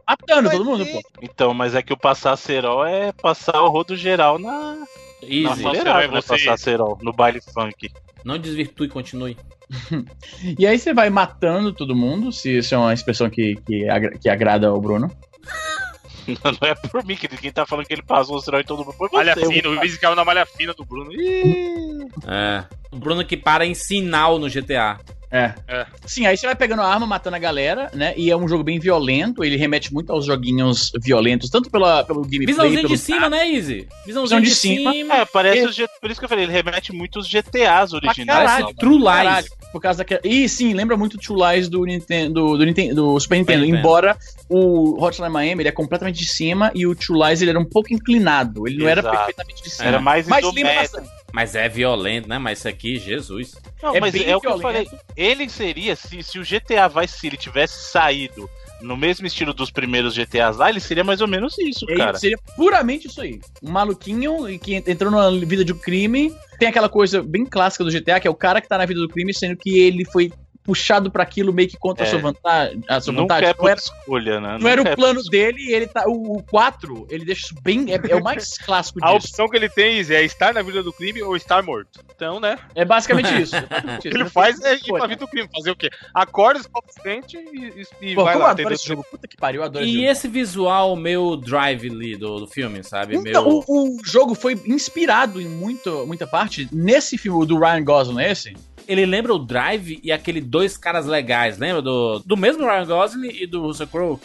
Matando todo mundo, pô. Então, mas é que o passar cerol é passar o rodo geral na Easy. Mulherada, cerol é você. Passar cerol, no baile funk. Não desvirtue, continue. (laughs) E aí você vai matando todo mundo, se isso é uma expressão que, que, agra- que agrada ao Bruno. (laughs) Não é por mim, que quem tá falando que ele passou o cerol em todo mundo foi você. Malha fina, o Easy caiu na malha fina do Bruno. Ih, É. O Bruno que para em sinal no GTA. É. É. Sim, aí você vai pegando a arma, matando a galera, né? E é um jogo bem violento, ele remete muito aos joguinhos violentos, tanto pela, pelo gameplay... Visãozinho pelo... de cima, né, Easy? Visãozinho Visão de, de cima. cima. É, parece Ele- G... Por isso que eu falei, ele remete muito os GTAs originais. caralho. True Lies. Caralho, por causa daquela... E sim, lembra muito o True Lies do Nintendo, do, Nintendo, do Super Nintendo, Nintendo. embora o Hotline Miami ele é completamente de cima e o True Lies ele era um pouco inclinado, ele não era Exato. perfeitamente de cima. Era mais Mas lembra bastante. Mas é violento, né? Mas isso aqui, Jesus. Não, É mas bem é o que eu violento. falei. Ele seria, se, se o GTA Vice City tivesse saído no mesmo estilo dos primeiros GTAs lá, ele seria mais ou menos isso, Ele cara. Seria puramente isso aí. Um maluquinho que entrou na vida de um crime. Tem aquela coisa bem clássica do GTA, que é o cara que tá na vida do crime, sendo que ele foi puxado pra aquilo meio que contra a É. sua vantagem. A sua Nunca vontade. é não era, escolha, né? não era Nunca o é plano por- dele e ele tá. O 4, ele deixa isso bem. É, é o mais (laughs) clássico A disso. opção que ele tem é estar na vida do crime ou estar morto. Então, né? É basicamente isso. é (laughs) O que ele faz é ir pra vida do crime. Fazer o quê? Acorda, escova os dentes e, e, Pô, vai como lá. eu esse jogo. Puta que pariu, eu adoro esse E esse visual meio drive ali do, do filme, sabe? Então, Meio... o, o jogo foi inspirado em muito, muita parte nesse filme do Ryan Gosling, esse. Ele lembra o Drive e aquele dois caras legais, lembra? Do, do mesmo Ryan Gosling e do Russell Crowe.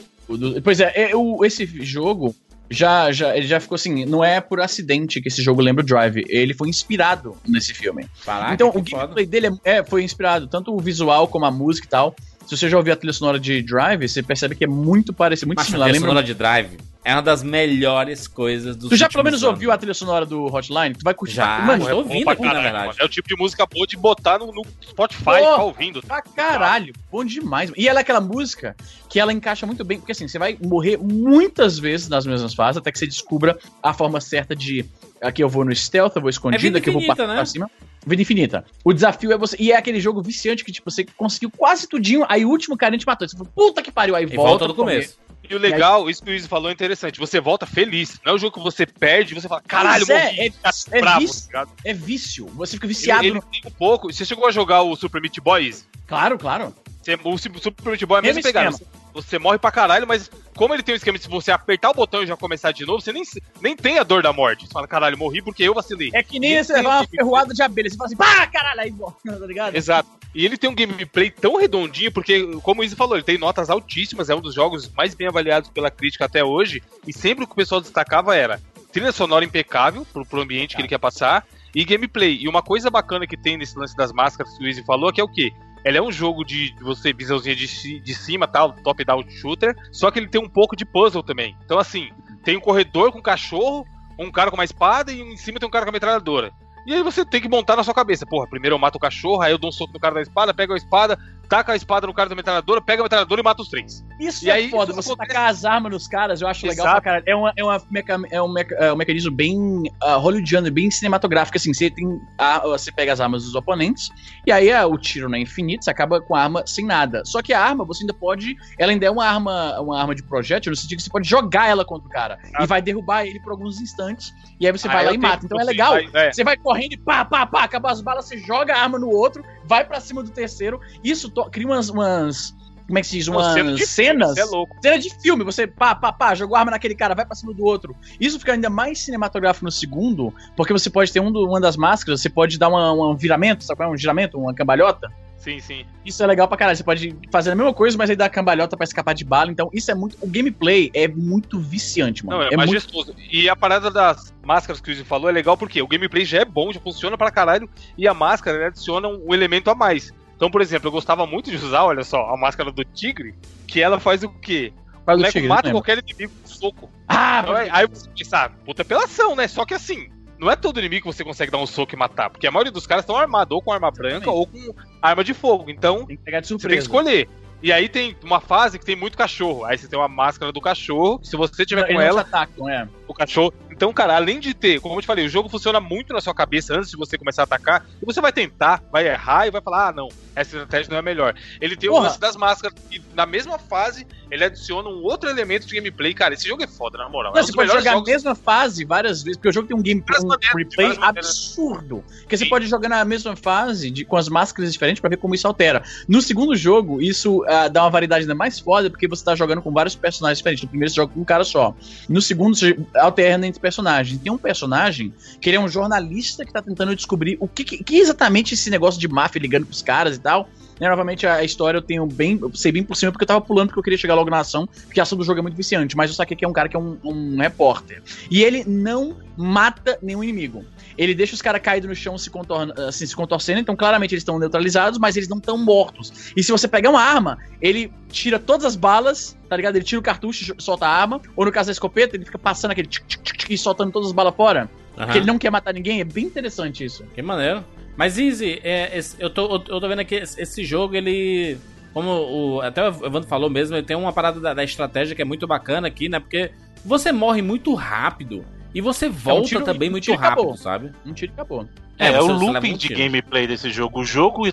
Pois é, é, o- esse jogo já, já, ele já ficou assim, não é por acidente que esse jogo lembra o Drive, ele foi inspirado nesse filme. Caraca, então, o gameplay dele é, é, foi inspirado, tanto o visual como a música e tal. Se você já ouviu a trilha sonora de Drive, você percebe que é muito parecido, muito Mas a similar. trilha Lembra... sonora de Drive é uma das melhores coisas do Tu já pelo menos ouviu a trilha sonora do Hotline? Tu vai curtir. Já, Mano, tô É ouvindo aqui, na caralho, verdade. mano. É o tipo de música boa de botar no, no Spotify Pô. e ficar ouvindo. Pra caralho, bom demais. E ela é aquela música que ela encaixa muito bem, porque assim, você vai morrer muitas vezes nas mesmas fases, até que você descubra a forma certa de aqui eu vou no stealth, eu vou escondido, vida aqui eu vou pra, né? pra cima. Vida infinita. O desafio é você. E é aquele jogo viciante que, tipo, você conseguiu quase tudinho, aí o último cara te matou. Você falou, puta que pariu, aí E volta, volta do começo. E o legal, isso que o Izzy falou é interessante. Você volta feliz. Não é o jogo que você perde e você fala, caralho, Mas é, é- fica é bravo, vício. tá ligado? É vício. Você fica viciado. Ele, ele no- um pouco. Você chegou a jogar o Super Meat Boy, Izzy? Claro, claro. Você, o Super Meat Boy é a mesma Mesmo pegada. Você, morre pra caralho, mas como ele tem um esquema de se você apertar o botão e já começar de novo, você nem, nem tem a dor da morte. Você fala, caralho, morri porque eu vacilei. É que nem você levar uma ferroada de abelha. Você fala assim, pá, caralho, aí volta, (laughs) tá ligado? Exato. E ele tem um gameplay tão redondinho, porque, como o Izzy falou, ele tem notas altíssimas, é um dos jogos mais bem avaliados pela crítica até hoje, e sempre o que o pessoal destacava era trilha sonora impecável pro, pro ambiente que ele quer passar, e gameplay. E uma coisa bacana que tem nesse lance das máscaras que o Izzy falou, que é o quê? Ele é um jogo de você, visãozinha de, de cima, tal, top-down shooter, só que ele tem um pouco de puzzle também. Então, assim, tem um corredor com cachorro, um cara com uma espada e em cima tem um cara com a metralhadora. E aí você tem que montar na sua cabeça. Porra, primeiro eu mato o cachorro, aí eu dou um soco no cara da espada, pego a espada, taca a espada no cara da metralhadora, pega a metralhadora e mata os três. Isso E é aí, foda, isso você acontece- tacar as armas nos caras, eu acho legal Exato. pra caralho. É, uma, é, uma meca- é, um meca- é um mecanismo bem ah, hollywoodiano, bem cinematográfico, assim, você tem a- você pega as armas dos oponentes, e aí ah, o tiro não é infinito, você acaba com a arma sem nada. Só que a arma, você ainda pode, ela ainda é uma arma, uma arma de projétil, no sentido que você pode jogar ela contra o cara, Ah. e vai derrubar ele por alguns instantes, e aí você Aí vai lá e mata. Então é você legal, é. você vai correndo e pá, pá, pá, acaba as balas, você joga a arma no outro, vai pra cima do terceiro. Isso cria umas, umas. Como é que se diz? Umas Cena de filme, cenas. Você é louco. Cena de filme, você pá, pá, pá, jogou arma naquele cara, vai pra cima do outro. Isso fica ainda mais cinematográfico no segundo, porque você pode ter um do- uma das máscaras, você pode dar uma- um viramento, sabe qual é? Um giramento, uma cambalhota. Sim, sim. Isso é legal pra caralho. Você pode fazer a mesma coisa, mas aí dá cambalhota pra escapar de bala. Então, isso é muito. O gameplay é muito viciante, mano. Não, é, muito majestoso. E a parada das máscaras que o Izzy falou é legal porque o gameplay já é bom, já funciona pra caralho, e a máscara adiciona um elemento a mais. Então, por exemplo, eu gostava muito de usar, olha só, a máscara do tigre, que ela faz o quê? Faz O boneco tigre, mata qualquer inimigo com soco. Ah, Então, aí- aí você pensa, ah, puta apelação, né? Só que assim, não é todo inimigo que você consegue dar um soco e matar, porque a maioria dos caras estão armados ou com arma branca ou com arma de fogo. Então, tem que pegar de você tem que surpresa. escolher. E aí tem uma fase que tem muito cachorro. Aí você tem uma máscara do cachorro, que se você tiver Eles com ela, atacam, é. o cachorro. Então, cara, além de ter, como eu te falei, o jogo funciona muito na sua cabeça antes de você começar a atacar. E você vai tentar, vai errar e vai falar: ah, não, essa estratégia não é a melhor. Ele tem o Porra. lance das máscaras e na mesma fase ele adiciona um outro elemento de gameplay. Cara, esse jogo é foda, na moral. Não, é um você pode jogar jogos. a mesma fase várias vezes, porque o jogo tem um game Várias um de replay absurdo. Porque você pode jogar na mesma fase de, com as máscaras diferentes pra ver como isso altera. No segundo jogo, isso ah, dá uma variedade ainda mais foda, porque você tá jogando com vários personagens diferentes. No primeiro você joga com um cara só. No segundo, você alterna entre personagens. Tem um personagem que ele é um jornalista que tá tentando descobrir o que, que, que exatamente esse negócio de máfia ligando pros caras e tal. Né, novamente, a história eu tenho bem. Eu sei bem por cima porque eu tava pulando porque eu queria chegar logo na ação, porque a ação do jogo é muito viciante. Mas eu saquei que é um cara que é um, um repórter. E ele não mata nenhum inimigo. Ele deixa os caras caídos no chão se, contorna, assim, se contorcendo, então claramente eles estão neutralizados, mas eles não estão mortos. E se você pegar uma arma, ele tira todas as balas, tá ligado? Ele tira o cartucho e solta a arma. Ou no caso da escopeta, ele fica passando aquele tic, tic, tic, e soltando todas as balas fora. Aham. Porque ele não quer matar ninguém. É bem interessante isso. Que maneiro. Mas, Easy, é, esse- eu, tô, eu tô vendo aqui, esse, jogo, ele. Como o, até o Evandro falou mesmo, ele tem uma parada da, da estratégia que é muito bacana aqui, né? Porque você morre muito rápido. E você volta tiro- também um muito rápido, acabou. sabe? Um tiro e acabou. É, você- o você leva looping um de gameplay desse jogo. O jogo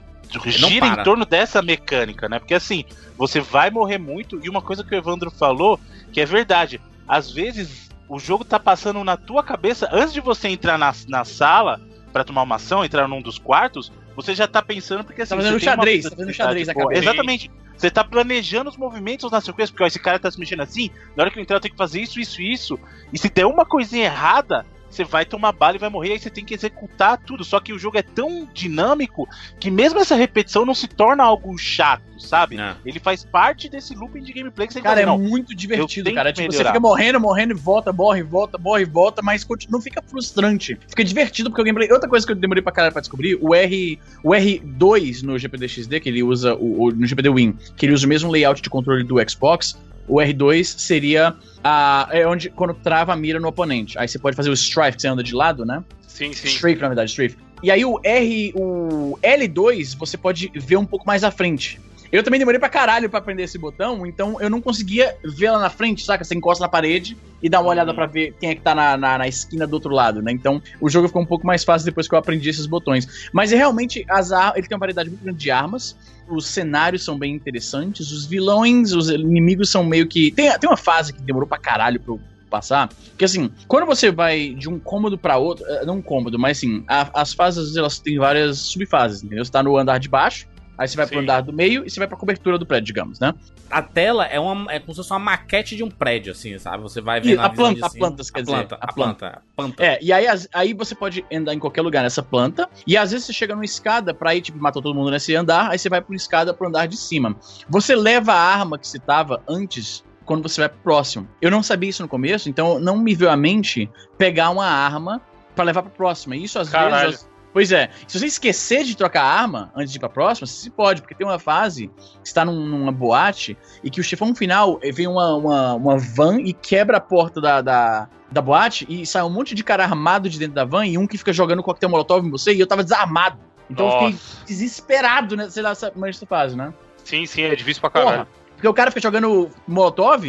gira em torno dessa mecânica, né? Porque assim, você vai morrer muito. E uma coisa que o Evandro falou, que é verdade. Às vezes, o jogo tá passando na tua cabeça, antes de você entrar na, na sala pra tomar uma ação, entrar num dos quartos, você já tá pensando, porque assim. Tá fazendo você xadrez, tá fazendo xadrez na cabeça. Exatamente. Você tá planejando os movimentos na sequência, porque ó, esse cara tá se mexendo assim, na hora que eu entrar eu tenho que fazer isso, isso e isso. E se der uma coisinha errada, você vai tomar bala e vai morrer, aí você tem que executar tudo. Só que o jogo é tão dinâmico que mesmo essa repetição não se torna algo chato, sabe? É. Ele faz parte desse looping de gameplay que você Cara, é fala, não, muito divertido, cara. que Tipo, você fica morrendo, morrendo e volta, morre, volta, morre, volta, mas continua- não fica frustrante. Fica divertido porque o gameplay. Outra coisa que eu demorei pra caralho pra descobrir, o R. O R2 no GPD-XD, que ele usa. O, o- no GPD Win, que ele usa o mesmo layout de controle do Xbox. O R2 seria a. É onde quando trava a mira no oponente. Aí você pode fazer o Strife, que você anda de lado, né? Sim, sim. Strafe, na verdade, Strafe. E aí o R, o L2, você pode ver um pouco mais à frente. Eu também demorei pra caralho pra aprender esse botão, então eu não conseguia ver lá na frente, saca? Você encosta na parede e dá uma olhada pra ver quem é que tá na, na, na esquina do outro lado, né? Então o jogo ficou um pouco mais fácil depois que eu aprendi esses botões. Mas é realmente, as ele tem uma variedade muito grande de armas, os cenários são bem interessantes, os vilões, os inimigos são meio que. Tem, tem uma fase que demorou pra caralho pra eu passar. Que assim, quando você vai de um cômodo pra outro, eh, não um cômodo, mas assim, a- as fases elas têm várias subfases, entendeu? Você tá no andar de baixo, aí você vai pro Sim. andar do meio e você vai pra cobertura do prédio, digamos, né? A tela é, uma, é como se fosse uma maquete de um prédio, assim, sabe? Você vai vendo a visão planta- de a planta, quer a dizer, planta, a planta, a planta. É, e aí, as- aí você pode andar em qualquer lugar nessa planta, e às vezes você chega numa escada pra ir, tipo, matou todo mundo nesse andar, aí você vai pra uma escada pro andar de cima. Você leva a arma que você tava antes quando você vai pro próximo. Eu não sabia isso no começo, então não me veio à mente pegar uma arma pra levar pro próximo. E isso às Caralho. vezes. Pois é, se você esquecer de trocar arma antes de ir pra próxima, você pode, porque tem uma fase que está num- numa boate e que o chefão final eh, vem uma, uma, uma van e quebra a porta da, da, da boate e sai um monte de cara armado de dentro da van e um que fica jogando coquetel molotov em você e eu tava desarmado. Então eu fiquei Nossa. desesperado, né? Sei lá, essa essa fase, né? Sim, sim, é difícil pra caralho. Porra, porque o cara fica jogando molotov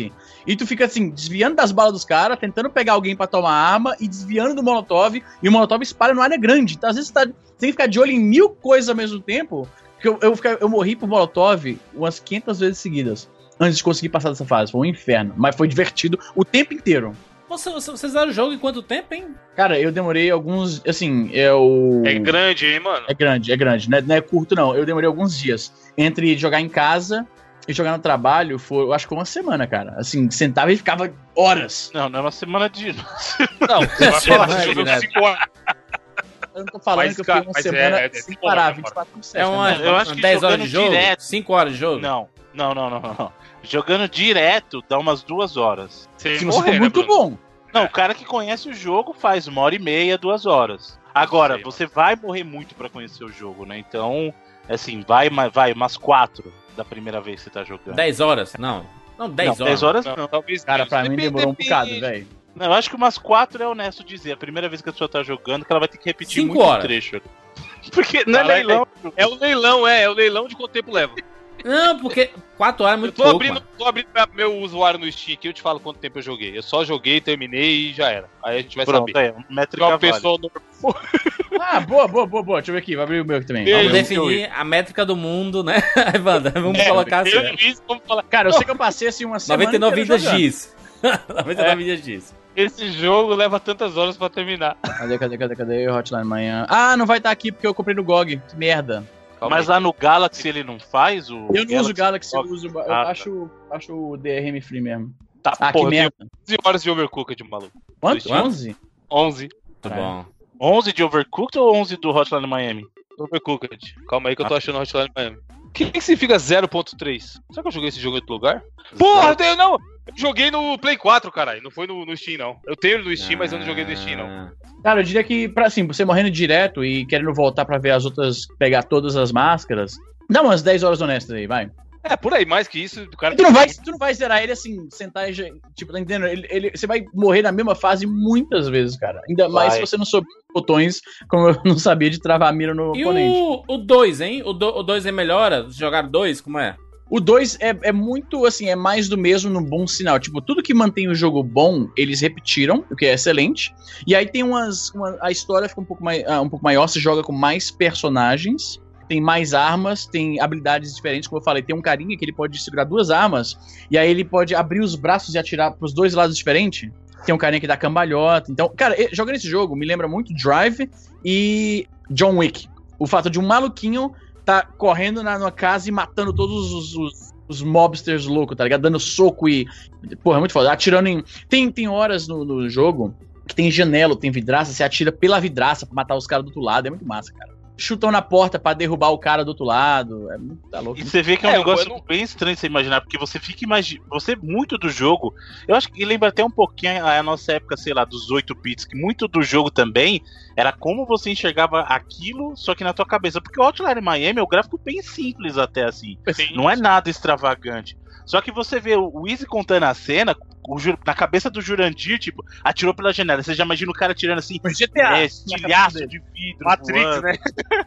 e tu fica assim, desviando das balas dos caras, tentando pegar alguém pra tomar arma e desviando do molotov, e o molotov espalha numa área grande. Então, às vezes, tá, você tem que ficar de olho em mil coisas ao mesmo tempo. Porque eu, eu, eu morri por molotov umas 500 vezes seguidas. Antes de conseguir passar dessa fase. Foi um inferno. Mas foi divertido o tempo inteiro. Você, você, vocês fizeram o jogo em quanto tempo, hein? Cara, eu demorei alguns. Assim, eu. É grande, hein, mano? É grande, é grande. Não é, não é curto, não. Eu demorei alguns dias. Entre jogar em casa e jogar no trabalho, foi, eu acho que foi uma semana, cara. Assim, sentava e ficava horas. Não, não é uma semana de. (laughs) Não, você vai falar de jogo né? 5 horas. Eu não tô falando Mas, que eu fiquei uma mas semana é- é sem parar, cara. 24 por 7. É uma, eu acho que 10 horas de jogo? direto- 5 horas de jogo? Não, não, não, não, não. Jogando direto dá umas duas horas. Você Se ia você morrer, for né, muito Bruno? bom. Não, o cara que conhece o jogo faz uma hora e meia, duas horas. Agora, Sei, você vai morrer muito pra conhecer o jogo, né? Então, assim, vai, vai umas quatro da primeira vez que você tá jogando. 10 horas? Não. Não, 10 não, horas. 10 horas Não, talvez Cara, pra mim Depende- demorou um bocado, velho. Não, eu acho que umas quatro é honesto dizer. A primeira vez que a pessoa tá jogando, que ela vai ter que repetir Cinco muito horas. trecho. (laughs) Porque não é leilão. É o leilão, é, é o leilão de quanto tempo leva. Não, porque 4 horas é Eu muito tô pouco. abrindo, tô abrindo meu usuário no Steam aqui, eu te falo quanto tempo eu joguei. Eu só joguei, terminei e já era. Aí a gente vai Pronto, saber. é, um métrica uma vale. pessoa normal. (laughs) Ah, boa, boa, boa, boa. Deixa eu ver aqui, vai abrir o meu aqui também. Vamos Eu- definir a métrica do mundo, né, (laughs) Evandro? Vamos É, colocar assim. eu Luiz vamos falar. Cara, eu sei que eu passei assim uma semana 99 inteira vidas. X. 99 (laughs) vidas X. Esse jogo leva tantas horas pra terminar. Cadê, cadê, cadê, cadê? Hotline amanhã. Ah, não vai estar aqui porque eu comprei no GOG. Que merda. Calma Mas aí. lá no Galaxy ele não faz o. Eu não uso Galaxy, eu uso. Eu Ah, tá. acho, acho o DRM free mesmo. Tá, Ah, que porra, tenho merda. 11 horas de Overcooked, maluco. Quanto? Quanto? 11? 11 Muito bom. 11 de Overcooked ou 11 do Hotline Miami? Overcooked. Calma aí que eu tô achando Hotline Miami. O que, que significa 0.3? Será que eu joguei esse jogo em outro lugar? Porra, eu tenho, não! Eu joguei no Play 4, caralho. Não foi no, no Steam, não. Eu tenho ele no Steam, mas eu não joguei no Steam, não. Ah, Cara, eu diria que, pra, assim, você morrendo direto e querendo voltar pra ver as outras, pegar todas as máscaras, dá umas 10 horas honestas aí, vai. É, por aí, mais que isso, o cara. Tu não vai, tu não vai zerar ele assim, sentar e. Tipo, tá entendendo? Ele, ele- você vai morrer na mesma fase muitas vezes, cara. Ainda mais Vai. se você não souber os botões, como eu não sabia de travar a mira no E oponente. o 2, hein? O 2 é melhora? Jogaram dois? Como é? O 2 é, é muito, assim, é mais do mesmo no bom sinal. Tipo, tudo que mantém o jogo bom, eles repetiram, o que é excelente. E aí tem umas. uma- a história fica um pouco, mais, ah, um pouco maior, se joga com mais personagens. Tem mais armas, tem habilidades diferentes, como eu falei, tem um carinha que ele pode segurar duas armas, e aí ele pode abrir os braços e atirar pros dois lados diferentes. Tem um carinha que dá cambalhota. Então, cara, jogando esse jogo me lembra muito Drive e John Wick. O fato de um maluquinho tá correndo na numa casa e matando todos os, os, os mobsters loucos, tá ligado? Dando soco e. Porra, é muito foda. Atirando em. Tem, tem horas no, no jogo que tem janela, tem vidraça, você atira pela vidraça pra matar os caras do outro lado. É muito massa, cara. Chutam na porta pra derrubar o cara do outro lado. É muito tá louco. E você vê que é um É, negócio não- bem estranho de você imaginar, porque você fica imaginando. Você, muito do jogo. Eu acho que lembra até um pouquinho a nossa época, sei lá, dos 8 bits, que muito do jogo também era como você enxergava aquilo, só que na tua cabeça. Porque o Outline Miami é um gráfico bem simples, até assim. Sim. Não é nada extravagante. Só que você vê o Easy contando a cena, o na cabeça do Jurandir, tipo, atirou pela janela. Você já imagina o cara tirando assim, Mas GTA. é, estilhaço de vidro. Matrix, voando. né?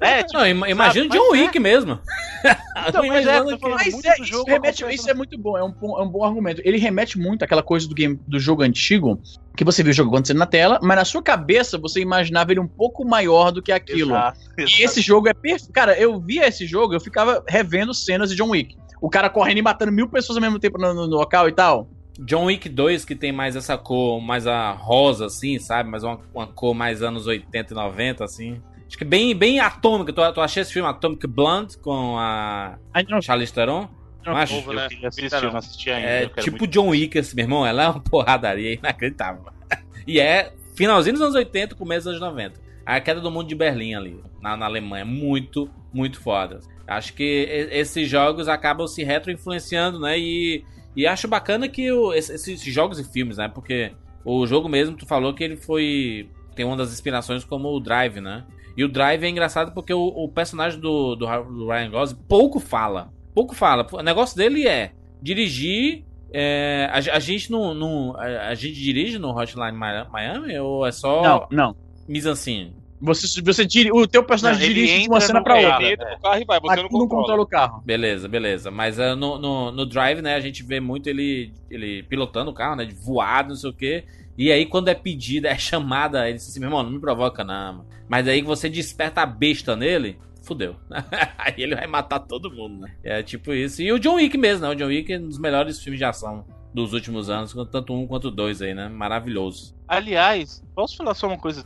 É, tipo, Não, ima- imagina o John é. Wick mesmo. (laughs) Então, Tô mas é, que- Mas muito é, do isso, jogo remete, isso é muito bom, é um, bom- é um bom argumento. Ele remete muito àquela coisa do game do jogo antigo, que você viu o jogo acontecendo na tela, mas na sua cabeça você imaginava ele um pouco maior do que aquilo. Exato, E exato. esse jogo é perfeito. Cara, eu via esse jogo, eu ficava revendo cenas de John Wick. O cara correndo e matando mil pessoas ao mesmo tempo no, no- no local e tal. John Wick 2, que tem mais essa cor, mais a rosa, assim, sabe? Mais uma, uma cor mais anos 80 e 90, assim. Acho que bem, bem atômica. Tu, tu achei esse filme Atomic Blonde com a Charlize Theron? Não acho. novo, né? Eu eu não assisti ainda. É tipo. John Wick, esse meu irmão. Ela é uma porradaria inacreditável. (laughs) E é finalzinho dos anos 80, começo dos anos 90. A queda do mundo de Berlim ali, na, na Alemanha. Muito, muito foda. Acho que esses jogos acabam se retro-influenciando, né? E, e acho bacana que o- esse- esses jogos e filmes, né? Porque o jogo mesmo, tu falou que ele foi. Tem uma das inspirações como o Drive, né? E o Drive é engraçado porque o, o personagem do, do, do Ryan Gosling pouco fala. Pouco fala. O negócio dele é dirigir. é, a, a gente não, não- a, a gente dirige no Hotline Mi- Miami ou é só Não, não. mise-en-scène? Você, você tira, o teu personagem Não, dirige de uma cena no pra carro, outra. Ele entra no carro e vai, você Aqui não não controla. controla o carro. Beleza, beleza. Mas ah, no, no, no Drive, né, a gente vê muito ele, ele pilotando o carro, né? De voado, não sei o quê. E aí, quando é pedida, (laughs) é chamada, ele diz assim, meu irmão, não me provoca, não. mano." Mas aí que você desperta a besta nele, fudeu. (laughs) aí ele vai matar todo mundo, né? É tipo isso. E o John Wick mesmo, né? O John Wick é um dos melhores filmes de ação dos últimos anos, tanto um quanto dois aí, né? Maravilhoso. Aliás, posso falar só uma coisa?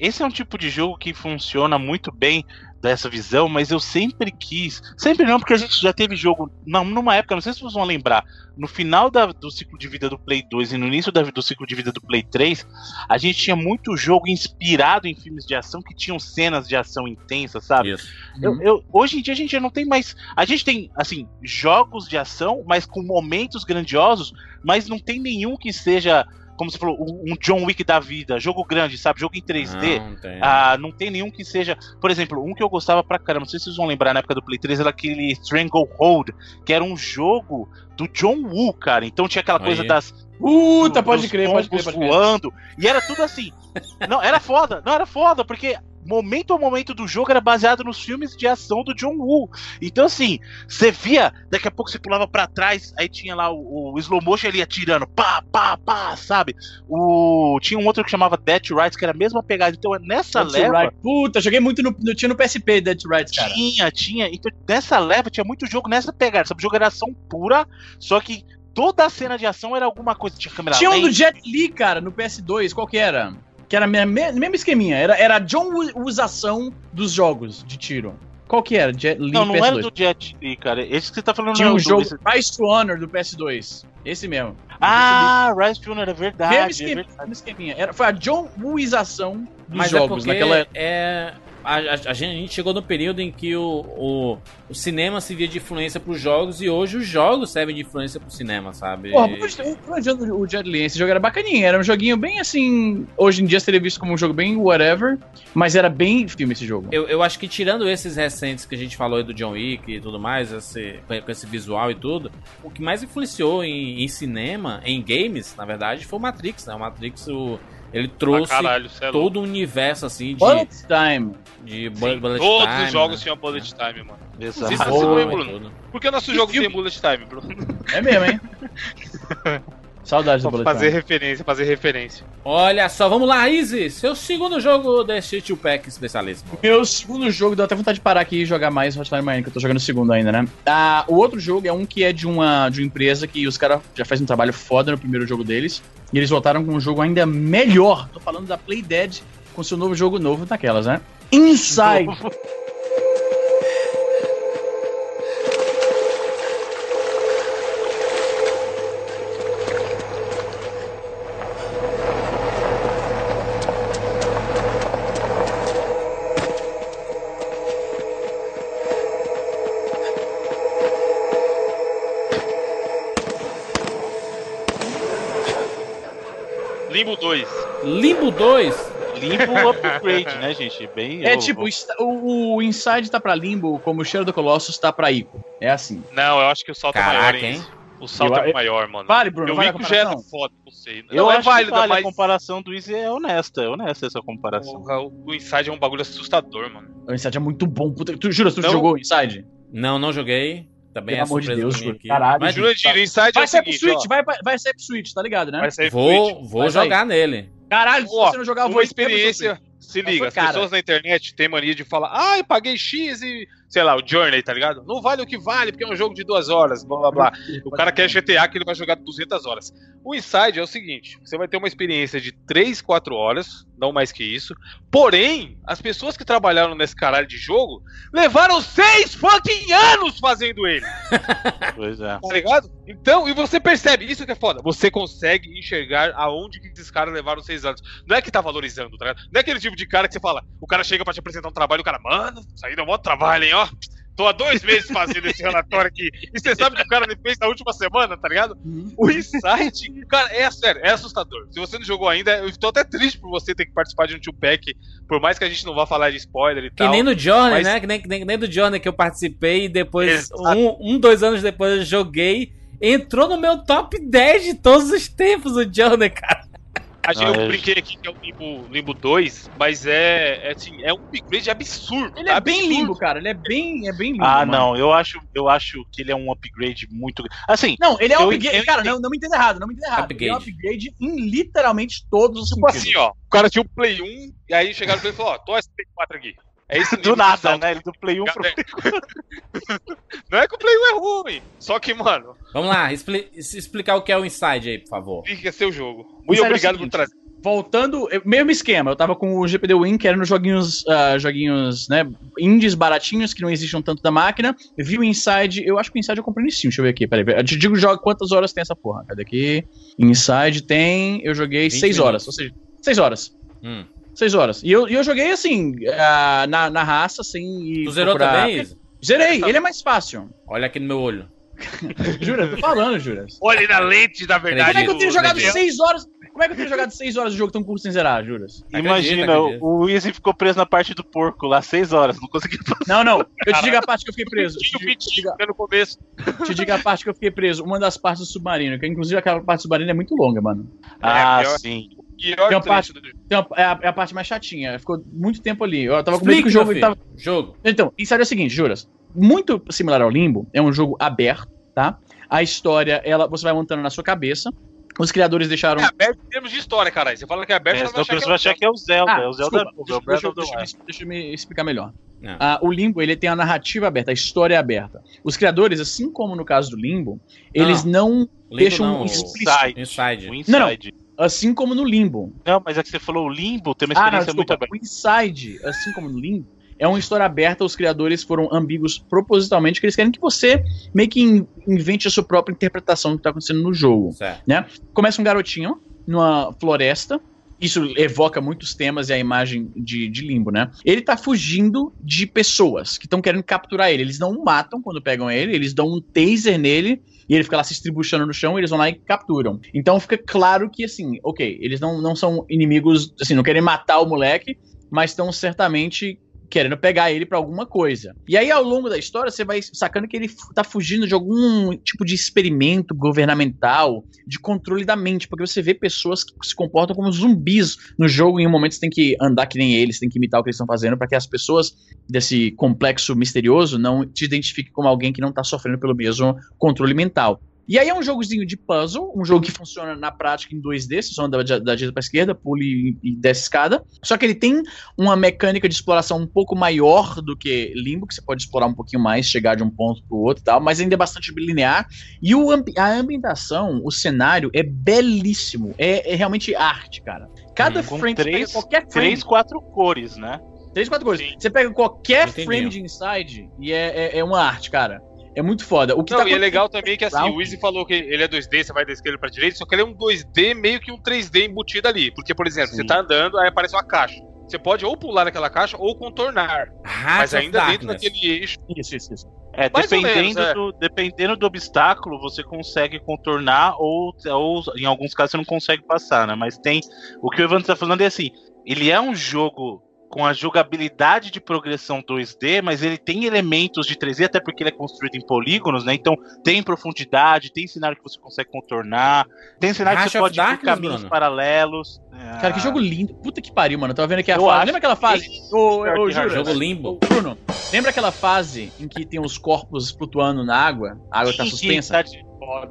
Esse é um tipo de jogo que funciona muito bem dessa visão, mas eu sempre quis. Sempre não, porque a gente já teve jogo. Não, numa época, não sei se vocês vão lembrar. No final da- do ciclo de vida do Play 2 e no início da- do ciclo de vida do Play 3, a gente tinha muito jogo inspirado em filmes de ação que tinham cenas de ação intensas, sabe? Isso. Eu- eu- hoje em dia a gente já não tem mais. A gente tem, assim, jogos de ação, mas com momentos grandiosos, mas não tem nenhum que seja, como você falou, um, John Wick da vida, jogo grande, sabe? Jogo em 3D. Não, tem. Ah, não tem nenhum que seja. Por exemplo, um que eu gostava pra caramba, não sei se vocês vão lembrar na época do Play 3, era aquele Stranglehold, que era um jogo do John Woo, cara. Então tinha aquela coisa Aí. das Puta, do- pode crer, pode crer, pode crer. voando. E era tudo assim. Não, era foda. Não, era foda, porque momento a momento do jogo era baseado nos filmes de ação do John Woo. Então, assim, você via, daqui a pouco você pulava pra trás, aí tinha lá o, o slow motion ali atirando, pá, pá, pá, sabe? O, tinha um outro que chamava Death Rights, que era a mesma pegada. Então, nessa That's leva. right. Puta, joguei muito no, no- tinha no PSP Dead Right, cara. Tinha, tinha. Então, nessa leva tinha muito jogo nessa pegada. Sabe? O jogo era ação pura, só que toda a cena de ação era alguma coisa. Tinha câmera Tinha um do Jet Li, cara, no PS2, qual que era? Que era me- me- mesmo esqueminha, era, era a John usação dos jogos de tiro. Qual que era? Jet Li Não, não PS2. era do Jet Li, cara. Esse que você tá falando Tinha não é um o jogo do- Rise to Honor do PS2. Esse mesmo. Ah, Rise to Honor, é verdade. mesmo é esqueminha. verdade. mesmo esqueminha. Era, foi a John Wooização dos Mas é jogos porque naquela é. A, a- a gente, chegou no período em que o, o, o cinema servia de influência pros jogos e hoje os jogos servem de influência pro cinema, sabe? Porra, adianta o Jet Li, esse jogo era bacaninha, era um joguinho bem assim. Hoje em dia seria visto como um jogo bem whatever, mas era bem filme esse jogo. Eu, eu acho que tirando esses recentes que a gente falou aí do John Wick e tudo mais, esse, com esse visual e tudo, o que mais influenciou em, em cinema, em games, na verdade, foi o Matrix, né? O Matrix, o, ele Ah, trouxe caralho, cê é todo um universo assim de, Bullet Time. de Sim, bu- bullet Todos time, os jogos né? tinham bullet time, mano. Exato. Isso Bruno? Por que nosso Que jogo filme? tem bullet time, Bruno? É mesmo, hein? (laughs) Saudades do Bullet fazer Time. referência, fazer referência. Olha só, vamos lá, Easy, seu segundo jogo desse Tio Pack especialista. Meu segundo jogo, deu até vontade de parar aqui e jogar mais Hotline Miami, que eu tô jogando o segundo ainda, né? Ah, o outro jogo é um que é de uma, de uma empresa que os caras já fazem um trabalho foda no primeiro jogo deles. E eles voltaram com um jogo ainda melhor. Tô falando da Play Dead com seu novo jogo novo daquelas, né? (laughs) Inside. Limbo 2, Limbo upgrade, né, gente? Bem. É eu- tipo, o, o Inside tá pra Limbo como o Cheiro do Colossus tá pra Ico. É assim. Não, eu acho que o salto é Caraca, maior, hein? O salto Eu- é maior, mano. Vale, Bruno, eu vale que já era comparação? foda, não sei. Eu não, é acho que válida, vale, mas a comparação do Easy é honesta, é honesta essa comparação. O, o Inside é um bagulho assustador, mano. O Inside é muito bom. Puta, tu jura, tu Não. jogou o Inside? não, não joguei, também Pelo é amor de Deus, caralho, Mas. Jurandir, o Inside é Vai o sair pro seguinte, Switch, ó, vai, vai sair pro Switch, tá ligado, né? vai sair pro vou, Switch. vou Vai sair. jogar nele. Caralho, se você não jogar, eu vou experiência, se liga, as pessoas na internet têm mania de falar, ai, paguei X e, sei lá, o Journey, tá ligado? Não vale o que vale, porque é um jogo de duas horas, blá blá blá. O cara quer GTA que ele vai jogar 200 horas. O Inside é o seguinte: você vai ter uma experiência de 3, 4 horas, não mais que isso. Porém, as pessoas que trabalharam nesse caralho de jogo levaram 6 fucking anos fazendo ele, (laughs) Pois é. tá ligado? Então, e você percebe, isso que é foda. Você consegue enxergar aonde que esses caras levaram 6 anos. Não é que tá valorizando, tá ligado? Não é aquele tipo de cara que você fala, o cara chega pra te apresentar um trabalho, o cara, mano, isso aí deu um maior trabalho, hein, ó. Tô há dois meses fazendo esse relatório aqui. E você sabe que o cara me fez na última semana, tá ligado? O Insight, cara, é sério, é assustador. Se você não jogou ainda, eu tô até triste por você ter que participar de um two-pack, por mais que a gente não vá falar de spoiler e Que tal. nem no Journey, mas- né? Que nem, que nem, nem do Journey que eu participei e depois, um, um, dois anos depois eu joguei. Entrou no meu top 10 de todos os tempos o Journey, cara. A gente, eu é- brinquei aqui que é o Limbo, Limbo 2, mas é, é, assim, é um upgrade absurdo. Ele é bem absurdo. limbo, cara. Ele é bem, é bem limbo. Ah, mano. não, eu acho, eu acho que ele é um upgrade muito. Assim, Não, ele é um upgrade. entendo- Cara, não, não me entenda errado, não me entenda errado. Ele é um Upgrade. upgrade em literalmente todos os Tipo sentidos. assim, ó. O cara tinha um Play 1, e aí chegaram pra ele e falaram, ó, tô esse Play 4 aqui. É isso (laughs) do nada, né? Ele do Play 1 pro (laughs) Não é que o Play 1 é ruim, só que, mano, Vamos lá, expli- explicar o que é o Inside aí, por favor. fica seu jogo. Muito o obrigado por seguinte, trazer. Voltando, mesmo esquema, eu tava com o GPD Win, que era nos joguinhos, ah, joguinhos, né, indies baratinhos, que não existiam tanto da máquina. Vi o Inside, eu acho que o Inside eu comprei no Steam, deixa eu ver aqui, peraí. Eu te digo jogo, quantas horas tem essa porra, cadê aqui? Inside tem, eu joguei 20 6 horas, ou seja, 6 horas. Hum. 6 horas. E eu, e eu joguei assim, ah, na, na raça, sem ir Tu zerou procurar- também, Isa? Zerei, ele é mais fácil. Olha aqui no meu olho. (laughs) Jura, tô falando, Jura. Olhe na lente da verdade. Como é que eu tenho do- jogado do- 6 horas? Como é que eu tenho jogado 6 horas de jogo tão curto sem zerar, Juras? Imagina, Acredito, acredito. o Easy ficou preso na parte do porco lá, 6 horas, não conseguiu passar. Não, não. Eu te digo a parte que eu fiquei preso. Te digo, te Vitinho digo- né, no começo. te digo a parte que eu fiquei preso. Uma das partes do submarino. Que inclusive aquela parte do submarino é muito longa, mano. Ah, pior. sim. Pior Tem trecho do jogo. Tem uma- é, a, é a parte mais chatinha. Ficou muito tempo ali. Eu tava com medo que o jogo tava. filho. Jogo. Então, isso é o seguinte, Juras. Muito similar ao Limbo, é um jogo aberto, tá? A história, ela, você vai montando na sua cabeça. Os criadores deixaram. É aberto em termos de história, caralho. Você fala que é aberto, É, você vai vai achar que é o Zelda. é o Zelda desculpa, é o deixa, eu me- deixa eu me explicar melhor. Não. Ah, o Limbo, ele tem a narrativa aberta, a história é aberta. Os criadores, assim como no caso do Limbo, eles não Limbo deixam não, o- explícito. Inside. Inside. O Não, não. Assim como no Limbo. Não, mas é que você falou o Limbo, tem uma Ah, não, experiência muito desculpa. aberta. O Inside, assim como no Limbo, é uma história aberta. Os criadores foram ambíguos propositalmente, que eles querem que você meio que in- invente a sua própria interpretação do que tá acontecendo no jogo. Certo. Começa um garotinho numa floresta. Isso evoca muitos temas e a imagem de, de limbo, né? Ele tá fugindo de pessoas que estão querendo capturar ele. Eles não o matam quando pegam ele, eles dão um taser nele e ele fica lá se estribuchando no chão, eles vão lá e capturam. Então fica claro que, assim, ok, eles não, não são inimigos, assim, não querem matar o moleque, mas estão certamente querendo pegar ele pra alguma coisa. E aí, ao longo da história, você vai sacando que ele tá fugindo de algum tipo de experimento governamental, de controle da mente, porque você vê pessoas que se comportam como zumbis no jogo, e em um momento você tem que andar que nem eles, tem que imitar o que eles estão fazendo, para que as pessoas desse complexo misterioso não te identifiquem como alguém que não tá sofrendo pelo mesmo controle mental. E aí é um jogozinho de puzzle, um jogo que funciona na prática em 2D, você só anda da, da direita pra esquerda, pule e, e desce escada. Só que ele tem uma mecânica de exploração um pouco maior do que Limbo, que você pode explorar um pouquinho mais, chegar de um ponto pro outro e tal, mas ainda é bastante linear. E o a ambientação, o cenário é belíssimo. É, é realmente arte, cara. Cada Hum, frame, três- pega qualquer frame, Três, quatro cores, né? Três, quatro cores. Sim. Você pega qualquer Entendi. frame de Inside e é, é, é uma arte, cara. É muito foda. O que Não, tá e é legal também que assim, o Easy falou que ele é 2D, você vai da esquerda pra direita, só que ele é um 2D meio que um 3D embutido ali. Porque, por exemplo, você Sim. tá andando, aí aparece uma caixa. Você pode ou pular naquela caixa ou contornar. mas ainda dentro daquele eixo. Isso, isso, isso. É, Mais dependendo, menos, é. do, dependendo do obstáculo, você consegue contornar ou, ou em alguns casos você não consegue passar, né? Mas tem. O que o Evandro tá falando é assim: ele é um jogo com a jogabilidade de progressão 2D, mas ele tem elementos de 3D, até porque ele é construído em polígonos, né? Então tem profundidade, tem cenário que você consegue contornar, tem cenário que você pode ir por Darkness, caminhos Bruno? paralelos. Cara, que jogo lindo. Puta que pariu, mano. Eu tava vendo aqui a Eu fase. Lembra aquela fase? esse Ô, é o ô, que Jura? Jogo limbo. Bruno, lembra aquela fase em que tem os corpos flutuando na água? A água tá suspensa? tá de-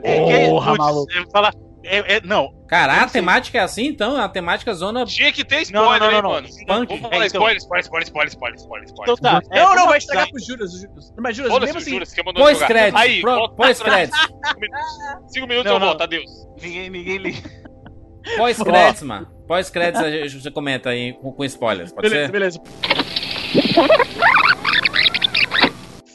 É, que é- Porra, putz, maluco. é, fala- é- é- não, Cara, a Não temática é assim, então? A temática zona. Tinha que ter Não, spoiler, não, não, hein, não. mano? Punk. Vamos É, falar então. spoiler, spoiler, spoiler, spoiler, spoiler, spoiler, spoiler. então tá. é, não, não, vai estragar usar- pro Juras. Juras. Mas Juras, Foda-se, mesmo assim. jura, você quer mandar eu jogar. Pós-crédito. Aí, Pro- volta- Pós-crédito. (laughs) Cinco minutos Não, eu não. volto, adeus. Ninguém, ninguém liga. Pós-créditos, mano. Pós-créditos a gente- você comenta aí com, com spoilers. Pode Beleza, ser? beleza.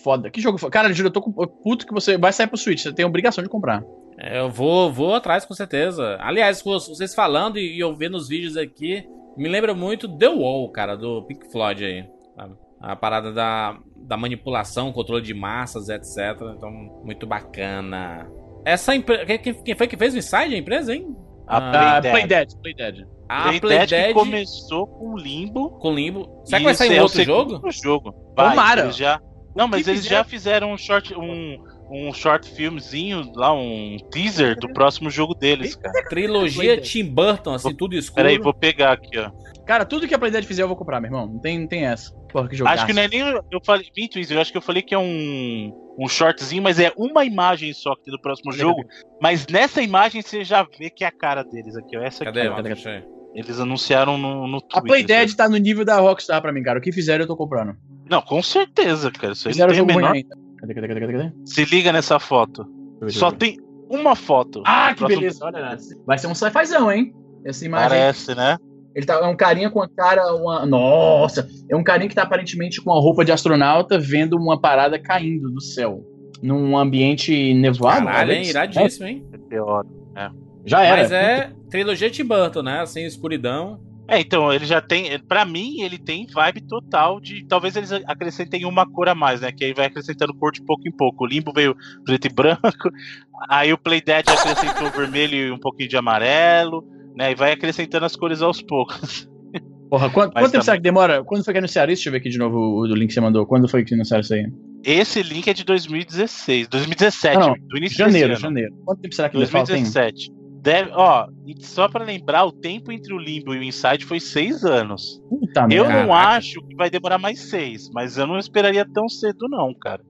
Foda. Que jogo foda. Cara, Júlio, eu tô com puto que você vai sair pro Switch. Você tem obrigação de comprar. É, Eu vou, vou atrás com certeza. Aliás, com vocês falando e eu vendo os vídeos aqui, me lembra muito The Wall, cara, do Pink Floyd aí. sabe? A parada da, da manipulação, controle de massas, etc. Então, muito bacana. Essa empresa. Quem, quem foi que fez o Inside, a empresa, hein? A Ah, Play Play Dead. Dead, Play Dead. A Play Play Dead Dead começou com Limbo. com Limbo. Será que vai sair esse um é outro jogo? jogo. Vai, Tomara. já... Não, mas eles fizeram? já fizeram um short, um, um short filmezinho lá, um teaser do próximo jogo deles, cara. (laughs) Trilogia Tim Burton, assim, tudo escuro. Peraí, vou pegar aqui, ó. Cara, tudo que a Play Dead fizer eu vou comprar, meu irmão. Não tem, não tem essa. Porra, que jogaço. Acho que não é nem. Eu falei. Minto isso, eu acho que eu falei que é um. Um shortzinho, mas é uma imagem só que tem do próximo Cadê, jogo. Mas nessa imagem você já vê que é a cara deles aqui, ó. Essa Cadê? aqui, ó. Cadê? Cadê? Eles anunciaram no, no A Twitter. Play Dead tá no nível da Rockstar pra mim, cara. O que fizeram eu tô comprando. Não, com certeza, cara. Isso aí Fizeram não tem jogo o ruim menor... ainda. Cadê, cadê, cadê, cadê, cadê? Se liga nessa foto. Só tem uma foto. Ah, que Próximo- beleza. Olha. Vai ser um sci-fizão, hein? Essa imagem. Parece, né? Ele tá, é um carinha com a cara. Uma, nossa! É um carinha que tá aparentemente com a roupa de astronauta vendo uma parada caindo do céu. Num ambiente nevoado. Caralho, hein? talvez? Iradíssimo, hein? É pior. É, já era. Mas é trilogia Tim Burton, né? Assim, escuridão. É, então, ele já tem. Pra mim, ele tem vibe total de. Talvez eles acrescentem uma cor a mais, né? Que aí vai acrescentando cor de pouco em pouco. O limbo veio preto e branco. (laughs) Aí o Play Dead acrescentou vermelho e um pouquinho de amarelo. Né? E vai acrescentando as cores aos poucos. (laughs) Porra, quanto, quanto tempo será que demora? Quando foi que anunciaram isso? Deixa eu ver aqui de novo o, o link que você mandou. Quando foi que anunciaram isso aí? Esse link é de 2016. 2017, Não, não, do início Janeiro, janeiro. Quanto tempo será que ainda falta, hein? 2017. Deve, ó, só pra lembrar, o tempo entre o Limbo e o Inside foi seis anos. Puta Eu merda. não acho que vai demorar mais seis, mas eu não esperaria tão cedo, não, cara.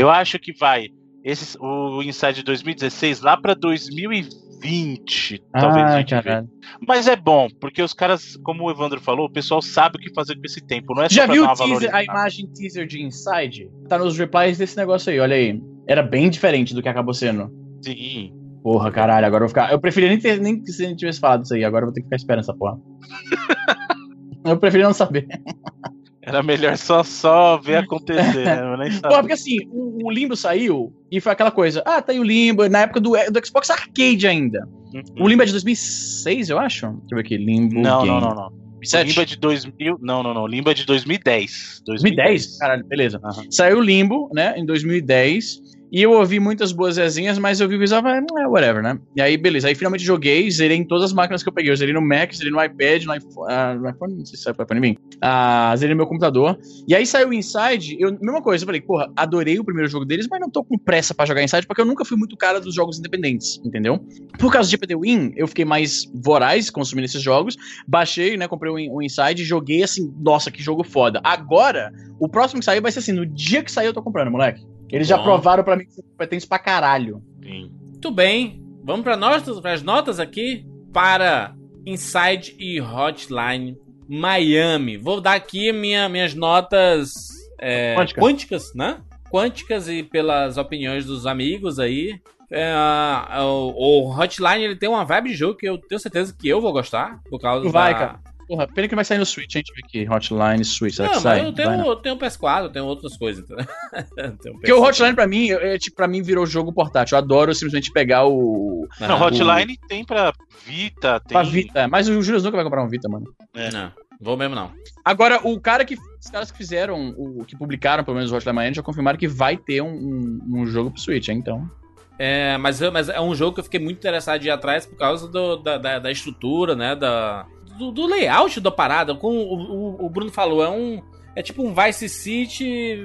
Eu acho que vai. Esse, o Inside de 2016 lá pra 2020, talvez. ah, 20, caralho. Mas é bom, porque os caras, como o Evandro falou, o pessoal sabe o que fazer com esse tempo. Não é só Já viu teaser, a imagem teaser de Inside? Tá nos replies desse negócio aí, olha aí. Era bem diferente do que acabou sendo. Sim. Porra, caralho, agora eu vou ficar. Eu preferia nem ter nem que você tivesse falado isso aí, agora eu vou ter que ficar esperando essa porra. (laughs) eu preferia não saber. Era melhor só, só ver acontecer, né? Eu nem sabia. porque assim, o, o Limbo saiu e foi aquela coisa. Ah, tá aí o Limbo, na época do, do Xbox Arcade ainda. O Limbo é de 2006, eu acho. Deixa eu ver aqui, Limbo. Não, Game. não, não, não. O 2007? Limbo é de 2000. Não, não, não. Limbo é de 2010. 2010? Caralho, beleza. Aham. Saiu o Limbo, né, em 2010. E eu ouvi muitas boas resenhas, mas eu vi o visual e falei, "Não é whatever, né? E aí, beleza. Aí finalmente joguei, zerei em todas as máquinas que eu peguei. Eu zerei no Mac, zerei no iPad, no iPhone, ah, no iPhone não sei se pro iPhone, enfim. Ah, zerei no meu computador. E aí saiu o Inside, eu, mesma coisa, eu falei, porra, adorei o primeiro jogo deles, mas não tô com pressa pra jogar Inside, porque eu nunca fui muito cara dos jogos independentes, entendeu? Por causa de PD Win, eu fiquei mais voraz consumindo esses jogos, baixei, né, comprei o o Inside, joguei assim, nossa, que jogo foda. Agora, o próximo que sair vai ser assim, no dia que sair eu tô comprando, moleque. Eles já Bom. provaram pra mim que são competentes pra caralho. Sim. Muito bem. Vamos para notas, pras notas aqui para Inside e Hotline Miami. Vou dar aqui minha, minhas notas é, Quântica. quânticas, né? Quânticas e pelas opiniões dos amigos aí. É, o, o Hotline ele tem uma vibe de jogo que eu tenho certeza que eu vou gostar por causa Vai, da... cara. Porra, pena que vai sair no Switch, a gente vê aqui. Hotline, Switch, será Não, que sai? eu Vai, né? tenho, eu tenho PS4, eu tenho outras coisas. (laughs) Eu tenho Porque o PS4. Hotline pra mim, é, tipo, pra mim virou jogo portátil. Eu adoro simplesmente pegar o. Não, Aham. Hotline tem pra Vita, tem. Pra Vita. Mas o Júlio nunca vai comprar um Vita, mano. Não, vou mesmo não. Agora, o cara que. Os caras que fizeram, o que publicaram, pelo menos o Hotline Miami, já confirmaram que vai ter um, um, um jogo pro Switch, hein, então. É, mas, mas é um jogo que eu fiquei muito interessado de ir atrás por causa do- da, da, da estrutura, né? Da, do, do layout da parada. Como o, o- o Bruno falou, é um. É tipo um Vice City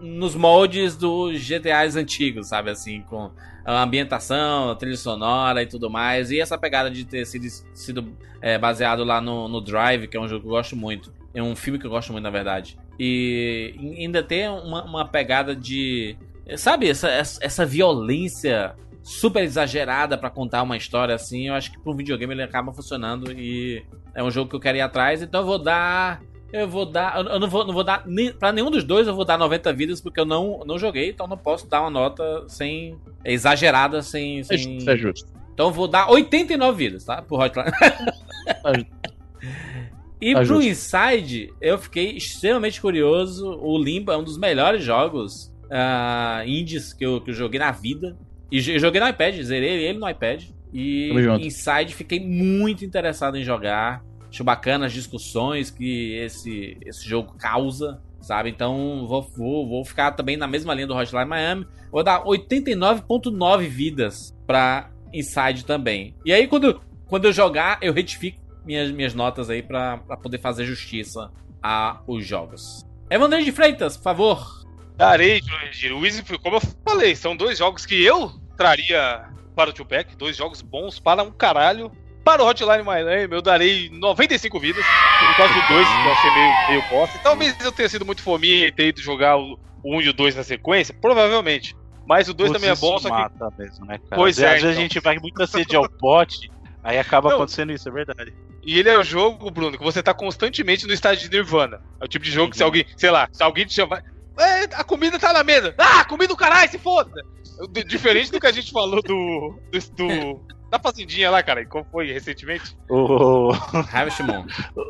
nos moldes dos GTAs antigos, sabe? Assim, com a ambientação, a trilha sonora e tudo mais. E essa pegada de ter sido, sido é, baseado lá no, no Drive, que é um jogo que eu gosto muito. É um filme que eu gosto muito, na verdade. E ainda tem uma, uma pegada de. Sabe, essa, essa, essa violência super exagerada pra contar uma história assim, eu acho que pro videogame ele acaba funcionando e é um jogo que eu quero ir atrás, então eu vou dar. Eu vou dar. Eu não vou, não vou dar. Pra nenhum dos dois eu vou dar 90 vidas, porque eu não, não joguei, então não posso dar uma nota sem. exagerada, sem. É sem... isso é justo. Então eu vou dar 89 vidas, tá? Pro Hotline. (laughs) e Tá pro justo. Inside, eu fiquei extremamente curioso. O Limbo é um dos melhores jogos ah, indies que eu, que eu joguei na vida. E joguei no iPad, zerei ele no iPad. E. Inside fiquei muito interessado em jogar. Acho bacana as discussões que esse, esse jogo causa. sabe? Então vou, vou, vou ficar também na mesma linha do Hotline Miami. Vou dar 89.9 vidas pra Inside também. E aí quando, quando eu jogar, eu retifico minhas, minhas notas aí pra, pra poder fazer justiça a os jogos. Evandro de Freitas, por favor. Darei, Jurandir. O Easy, como eu falei, são dois jogos que eu traria para o Tupac, dois jogos bons para um caralho. Para o Hotline Miami, eu darei 95 vidas, por causa do 2, que eu achei meio, meio bosta. Talvez eu tenha sido muito fominha e ter ido jogar o 1 um e o 2 na sequência, provavelmente. Mas o 2 também é bom, só que. mata mesmo, né, cara? Pois Às é, vezes então. a gente vai muita sede ao pote, aí acaba Não. acontecendo isso, é verdade. E ele é o jogo, Bruno, que você tá constantemente no estágio de Nirvana. É o tipo de jogo que se alguém, sei lá, se alguém te chamar. É, a comida tá na mesa. Ah, comida do caralho, se foda! D- Diferente do que a gente falou do. do, do- da fazendinha lá, cara. Como foi recentemente? O, Harvest Moon.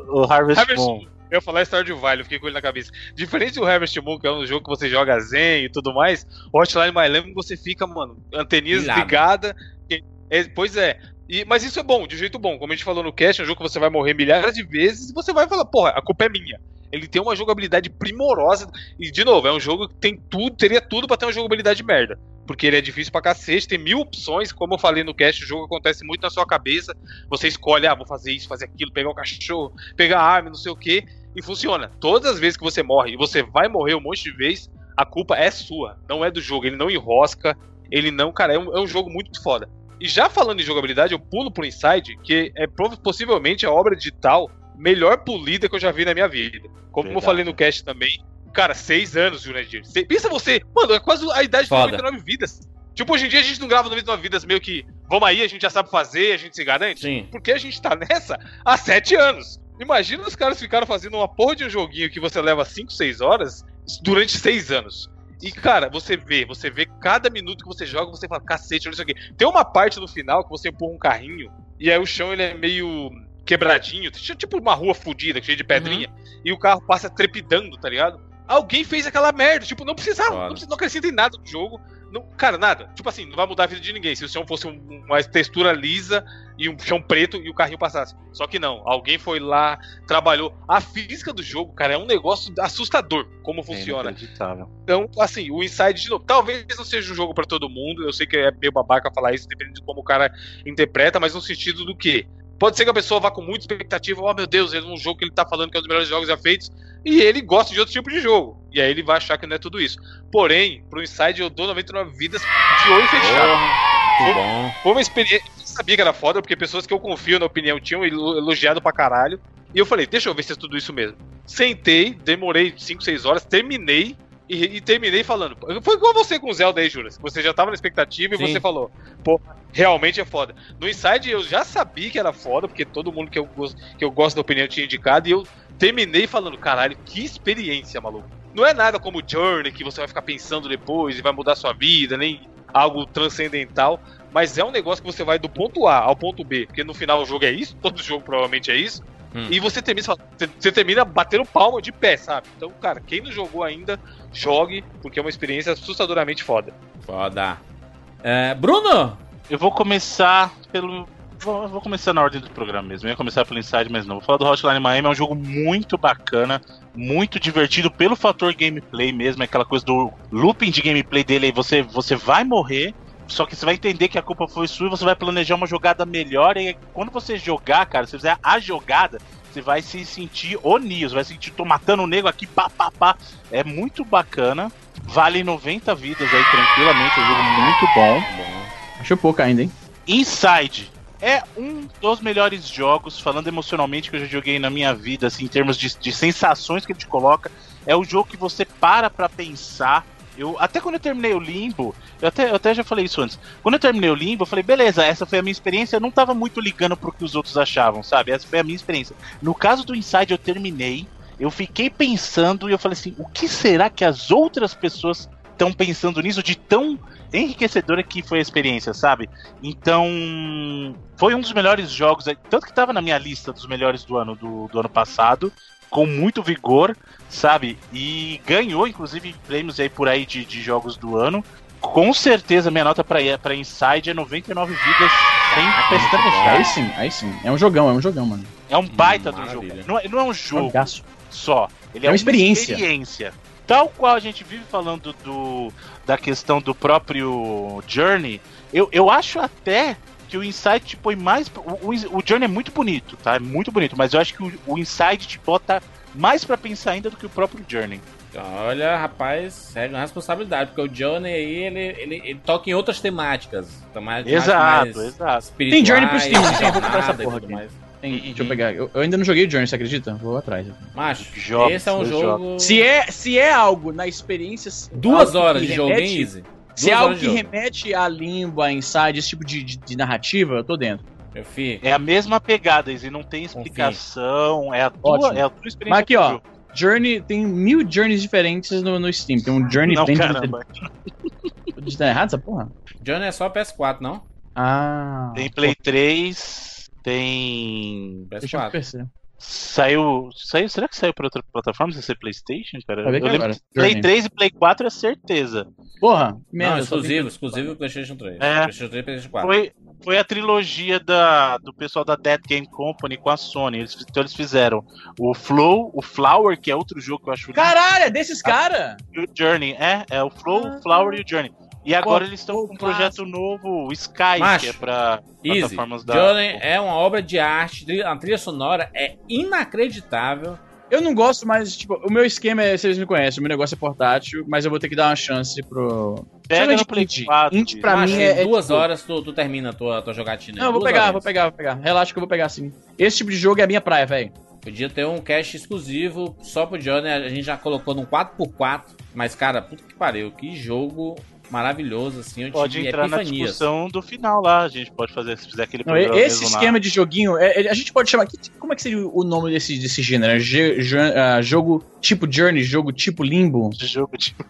o Harvest, Harvest Moon. Eu ia falar Stardew Valley, eu fiquei com ele na cabeça. Diferente do Harvest Moon, que é um jogo que você joga zen e tudo mais, o Hotline Miami você fica, mano, anteninhas ligadas. que- é, pois é. E- mas isso é bom, de jeito bom. Como a gente falou no cast, é um jogo que você vai morrer milhares de vezes e você vai falar, porra, a culpa é minha. Ele tem uma jogabilidade primorosa. E, de novo, é um jogo que tem tudo, teria tudo pra ter uma jogabilidade merda. Porque ele é difícil pra cacete, tem mil opções. Como eu falei no cast, o jogo acontece muito na sua cabeça. Você escolhe, ah, vou fazer isso, fazer aquilo, pegar o cachorro, pegar a arma, não sei o que. E funciona. Todas as vezes que você morre, e você vai morrer um monte de vezes, a culpa é sua, não é do jogo. Ele não enrosca, ele não. Cara, é um, é um jogo muito foda. E já falando em jogabilidade, eu pulo pro Inside, que é possivelmente a obra digital melhor polida que eu já vi na minha vida. Como eu Verdade. falei no cast também, cara, seis anos, Jurandir. Cê- Pensa você, mano, é quase a idade de Foda. 99 vidas. Tipo, hoje em dia a gente não grava 99 vidas meio que, vamos aí, a gente já sabe fazer, a gente se garante. Sim. Porque a gente tá nessa há sete anos. Imagina os caras ficaram fazendo uma porra de um joguinho que você leva 5, 6 horas durante seis anos. E, cara, você vê, você vê cada minuto que você joga, você fala, cacete, olha isso aqui. Tem uma parte no final que você empurra um carrinho, e aí o chão ele é meio quebradinho, tipo uma rua fodida, cheia de pedrinha, e o carro passa trepidando, tá ligado? Alguém fez aquela merda, tipo, não precisava, Foda. não, precisa, não acrescenta em nada no jogo. Não, cara, nada. Tipo assim, não vai mudar a vida de ninguém. Se o chão fosse um- uma textura lisa e um chão preto e o carrinho passasse. Só que não, alguém foi lá, trabalhou. A física do jogo, cara, é um negócio assustador como funciona. É inacreditável. Então, assim, o Inside de novo, talvez não seja um jogo pra todo mundo. Eu sei que é meio babaca falar isso, dependendo de como o cara interpreta, mas no sentido do que Pode ser que a pessoa vá com muita expectativa, oh meu Deus, é um jogo que ele tá falando que é um dos melhores jogos já feitos, e ele gosta de outro tipo de jogo. E aí ele vai achar que não é tudo isso. Porém, pro Inside eu dou 99 vidas de olho fechado. Muito bom. Foi uma experiência. Eu sabia que era foda, porque pessoas que eu confio na opinião tinham elo- elogiado pra caralho. E eu falei, deixa eu ver se é tudo isso mesmo. Sentei, demorei 5, 6 horas, terminei. E, e terminei falando. Foi igual você com o Zelda aí, Juras. Você já tava na expectativa e Sim. você falou, pô, realmente é foda. No Inside eu já sabia que era foda, porque todo mundo que eu, gosto- que eu gosto da opinião tinha indicado. E eu terminei falando, caralho, que experiência, maluco. Não é nada como Journey, que você vai ficar pensando depois e vai mudar sua vida, nem algo transcendental. Mas é um negócio que você vai do ponto A ao ponto B, porque no final o jogo é isso, todo jogo provavelmente é isso. Hum. E você termina, você- você termina batendo palma de pé, sabe? Então, cara, quem não jogou ainda, jogue, porque é uma experiência assustadoramente foda. Foda. É, Bruno! Eu vou começar pelo. Vou, eu vou começar na ordem do programa mesmo. Eu ia começar pelo Inside, mas não. Vou falar do Hotline Miami. É um jogo muito bacana, muito divertido pelo fator gameplay mesmo. é Aquela coisa do looping de gameplay dele. Aí você, você vai morrer, só que você vai entender que a culpa foi sua e você vai planejar uma jogada melhor. E quando você jogar, cara, se você fizer a jogada, você vai se sentir o Neo. Você vai sentir, tô matando o nego aqui, pá, pá, pá. É muito bacana. Vale 90 vidas aí tranquilamente. É um jogo muito bom. Acho pouco ainda, hein? Inside é um dos melhores jogos, falando emocionalmente, que eu já joguei na minha vida, assim, em termos de, de sensações que ele te coloca. É o jogo que você para pra pensar. Eu, até quando eu terminei o Limbo, eu até, eu até já falei isso antes. Quando eu terminei o Limbo, eu falei, beleza, essa foi a minha experiência. Eu não tava muito ligando pro que os outros achavam, sabe? Essa foi a minha experiência. No caso do Inside, eu terminei. Eu fiquei pensando e eu falei assim: o que será que as outras pessoas estão pensando nisso de tão enriquecedora que foi a experiência, sabe? Então, foi um dos melhores jogos, tanto que tava na minha lista dos melhores do ano do, do ano passado, com muito vigor, sabe? E ganhou, inclusive, prêmios aí por aí de, de jogos do ano. Com certeza, minha nota pra, pra Inside é 99 vidas sem pestanejar. Aí sim, aí sim. É um jogão, é um jogão, mano. É um baita do jogo. Não é, não é um jogo Jogaço. só. Ele É uma experiência. experiência. Tal qual a gente vive falando do, da questão do próprio Journey, eu, eu acho até que o Inside te põe mais. O, o, o Journey é muito bonito, tá? É muito bonito, mas eu acho que o, o Inside te bota mais pra pensar ainda do que o próprio Journey. Olha, rapaz, é uma responsabilidade, porque o Johnny aí, ele, ele, ele toca em outras temáticas. temáticas Exato, mais exato. Tem Journey pro Steam, de eu vou comprar essa e porra aqui. mais. Tem- deixa eu pegar. Eu, eu ainda não joguei o Journey, você acredita? Vou atrás. Macho, Jogos, esse é um dois jogo... Se é, se é algo na experiência. Duas horas de jogo, hein, Easy? Se é algo que remete a Limbo, a Inside, esse tipo de, de- de narrativa, eu tô dentro. Meu filho, É a mesma pegada, e não tem explicação, é a tua, é a tua experiência. Mas aqui, ó, jogo. Journey, tem mil Journeys diferentes no, no Steam. Tem um Journey Não, caramba. Tô digitando errado essa porra? Johnny é só PS4, não? Ah. Tem Play 3, tem. Deixa eu PS4. Saiu. Saiu. Será que saiu pra outra plataforma? Sem ser Playstation, cara? Ver Eu que lembro agora. Play Journey. 3 e Play 4 é certeza. Porra, merda. Não, exclusivo, exclusivo PlayStation 3. É. PlayStation 3 e PlayStation 4. Foi, foi a trilogia da, do pessoal da Dead Game Company com a Sony. Eles, então eles fizeram o Flow, o Flower, que é outro jogo que eu acho lindo, Caralho, é desses caras? e o Journey. É, é o Flow, Ah. o Flower e o Journey. E agora eles estão com um projeto novo, o Sky, Macho, que é pra Easy, plataformas da. Johnny é uma obra de arte, a trilha sonora é inacreditável. Eu não gosto mais, tipo, o meu esquema é, vocês me conhecem, o meu negócio é portátil, mas eu vou ter que dar uma chance pro. Pega no de Play indie. 4. Indie pra mim é. é duas tipo- horas tu, tu termina a tua, tua jogatina. Não, vou pegar, horas. vou pegar, vou pegar. Relaxa que eu vou pegar sim. Esse tipo de jogo é a minha praia, velho. Podia ter um cache exclusivo só pro Johnny, a gente já colocou num 4x4, mas cara, puta que pariu, que jogo maravilhoso, assim, eu Pode tive entrar na epifanias. discussão do final lá. A gente pode fazer, se fizer aquele Não, programa esse mesmo lá. esquema de joguinho, é- é- a gente pode chamar. que- Como é que seria o nome desse, desse gênero? É ge- jo- ah, jogo tipo Journey, jogo tipo Limbo? jogo tipo.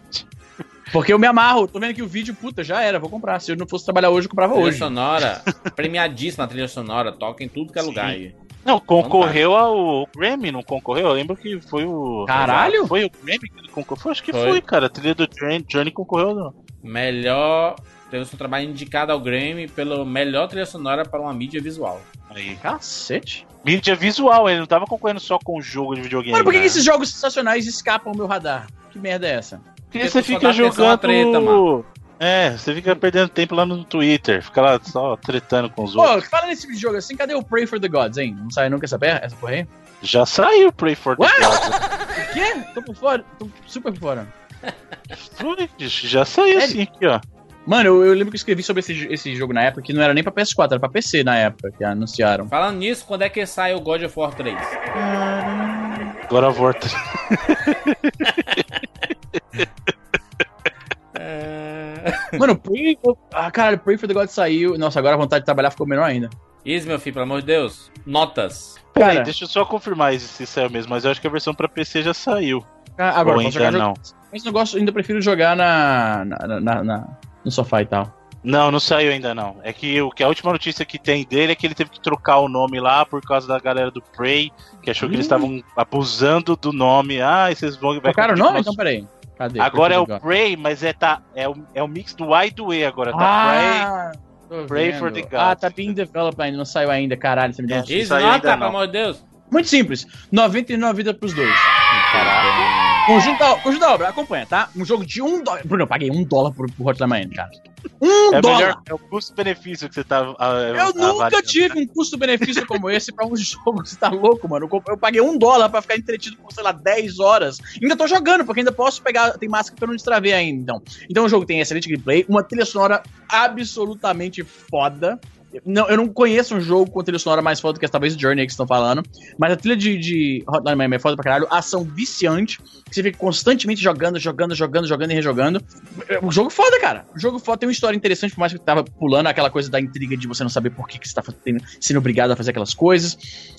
Porque eu me amarro, tô vendo que o vídeo, puta, já era, vou comprar. Se eu não fosse trabalhar hoje, eu comprava Trilha hoje. sonora, premiadíssima a trilha sonora, toca em tudo que é Sim. lugar aí. Não, concorreu ao Grammy, não concorreu? Eu lembro que foi o. Caralho! Foi o Grammy que ele concorreu? Foi, acho que Foi. foi, cara. A trilha do Journey, Journey concorreu, não. Melhor, teve o seu trabalho indicado ao Grammy pelo melhor trilha sonora para uma mídia visual. Aí. Cacete. Mídia visual, ele não tava concorrendo só com o jogo de videogame. Mano, por que, né? que esses jogos sensacionais escapam ao meu radar? Que merda é essa? Porque Porque você fica jogando. treta, mano. É, você fica perdendo tempo lá no Twitter, fica lá só tretando com os Pô, outros. fala nesse tipo de jogo assim, cadê o Pray for the Gods, hein? Não sai nunca essa, per- essa porra aí? Já saiu Pray for the What? Gods. (laughs) O quê? Tô por fora, tô super por fora. Já saiu Sério? sim aqui, ó. Mano, eu, eu lembro que eu escrevi sobre esse, esse jogo na época, que não era nem pra PS4, era pra PC na época, que anunciaram. Falando nisso, quando é que sai o God of War 3? Agora volta. Mano, Pray... Ah, caralho, Pray for the Gods saiu. Nossa, agora a vontade de trabalhar ficou menor ainda. Isso, meu filho, pelo amor de Deus. Notas. Peraí, Cara, deixa eu só confirmar isso, se saiu mesmo, mas eu acho que a versão pra PC já saiu. ah, agora Ou ainda jogar não. jogo. Mas eu gosto, ainda prefiro jogar na, na, na- na- no sofá e tal. Não, não saiu ainda não. É que o que a última notícia que tem dele é que ele teve que trocar o nome lá por causa da galera do Prey, que achou que eles Ih. estavam abusando do nome. Ah, e vocês vão vai Trocaram o nome? nosso- Então peraí. Cadê? Agora é Pray o. Prey, mas é tá é o, é o mix do Y e do E agora, tá? Ah, Pray vendo. for the Gods. Ah, tá being developed ainda, não saiu ainda, caralho. Você me deu. Isso, nota, ainda pelo não. amor de Deus. Muito simples. 99 vida pros dois. Conjunto da, conjunto da obra, acompanha, tá? Um jogo de um dólar. Bruno, eu paguei um dólar por, por Hotline Miami, cara. Um É dólar! melhor, é o custo-benefício que você tá. ah, Eu nunca avaliando. tive um custo-benefício como esse pra um (laughs) jogo. Você tá louco, mano? Eu, eu paguei um dólar pra ficar entretido por, sei lá, 10 horas. Ainda tô jogando, porque ainda posso pegar. Tem máscara pra eu não destraver ainda. Então, então o jogo tem excelente gameplay, uma trilha sonora absolutamente foda. Não, eu não conheço um jogo com trilha sonora mais foda que talvez Journey que estão falando. Mas a trilha de, de Hotline Miami é foda pra caralho. Ação viciante. Que você fica constantemente jogando, jogando, jogando, jogando e rejogando. É um jogo foda, cara. O jogo foda tem uma história interessante, por mais que eu tava pulando aquela coisa da intriga de você não saber por que, que você tá sendo obrigado a fazer aquelas coisas.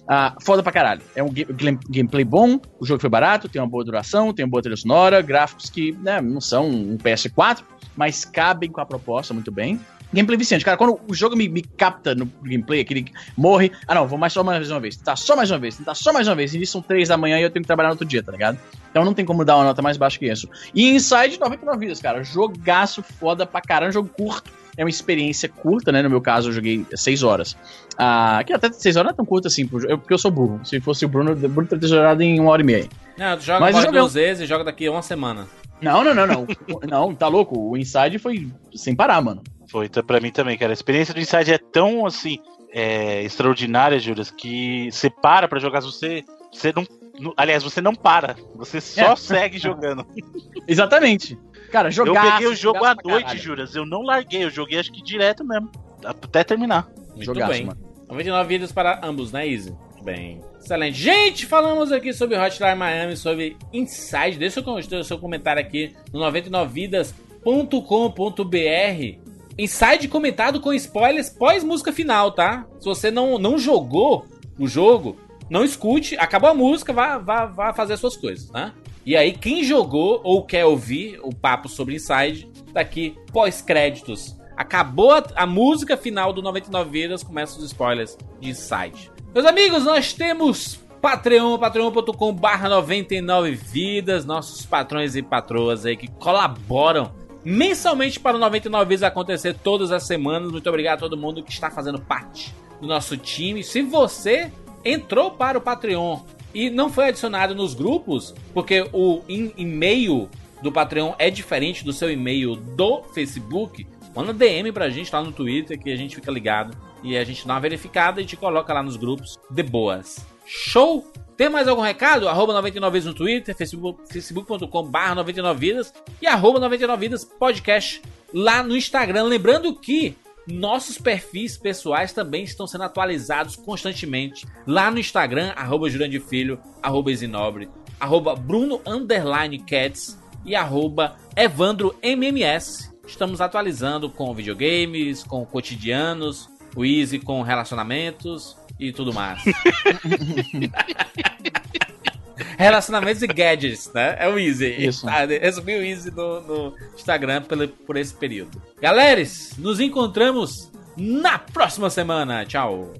Ah, foda pra caralho. É um ga- game- gameplay bom, o jogo foi barato, tem uma boa duração, tem uma boa trilha sonora, gráficos que né, não são um PS4, mas cabem com a proposta muito bem. Gameplay viciante, cara, quando o jogo me, me capta no gameplay, aquele que morre, ah não, vou mais só mais uma vez, tá só mais uma vez, tá só mais uma vez, e isso são três da manhã e eu tenho que trabalhar no outro dia, tá ligado? Então não tem como dar uma nota mais baixa que isso. E Inside 99 vidas, cara, jogaço foda pra caramba, jogo curto, é uma experiência curta, né? No meu caso, eu joguei 6 horas. Ah, que até 6 horas não é tão curto assim, porque eu sou burro. Se fosse o Bruno, o Bruno teria jogado em uma hora e meia. Não, tu joga Mas joguei- duas vezes e joga daqui a uma semana. Não, não, não, não. (laughs) não, tá louco. O Inside foi sem parar, mano. Foi pra mim também, cara. A experiência do Inside é tão, assim, é, extraordinária, Juras, que você para pra jogar, você, você não, não- Aliás, você não para. Você (laughs) só É. segue jogando. Exatamente. Cara, jogar. eu peguei o jogo à noite, caralho. Juras. Eu não larguei, eu joguei acho que direto mesmo. Até terminar. Muito Jogaço, bem. mano. 99 vidas para ambos, né, Easy? Bem. Excelente. Gente, falamos aqui sobre Hotline Miami, sobre Inside. Deixa o seu comentário aqui no 99vidas.com.br. Inside comentado com spoilers pós-música final, tá? Se você não, não jogou o jogo, não escute. Acabou a música, vá, vá, vá fazer suas coisas, né? E aí, quem jogou ou quer ouvir o papo sobre Inside, tá aqui pós-créditos. Acabou a, a música final do 99 Vidas, começa os spoilers de Inside. Meus amigos, nós temos Patreon, patreon.com barra 99 Vidas, nossos patrões e patroas aí que colaboram mensalmente para o 99 Vidas acontecer todas as semanas. Muito obrigado a todo mundo que está fazendo parte do nosso time. Se você entrou para o Patreon e não foi adicionado nos grupos, porque o e-mail do Patreon é diferente do seu e-mail do Facebook, manda DM pra gente lá no Twitter que a gente fica ligado e a gente dá uma verificada e te coloca lá nos grupos de boas. Show? Tem mais algum recado? Arroba 99 vidas no Twitter, facebook- facebook.com barra 99 vidas e arroba 99 vidas podcast lá no Instagram. Lembrando que nossos perfis pessoais também estão sendo atualizados constantemente lá no Instagram, arroba Jurandir Filho, arroba Isinobre, arroba Bruno Underline Cats e arroba Evandro MMS. Estamos atualizando com videogames, com cotidianos, o Easy com relacionamentos e tudo mais. (laughs) Relacionamentos e gadgets, né? É o Easy. Isso. Tá, Resumi o Easy no, no Instagram pelo, por esse período. Galeres, nos encontramos na próxima semana. Tchau.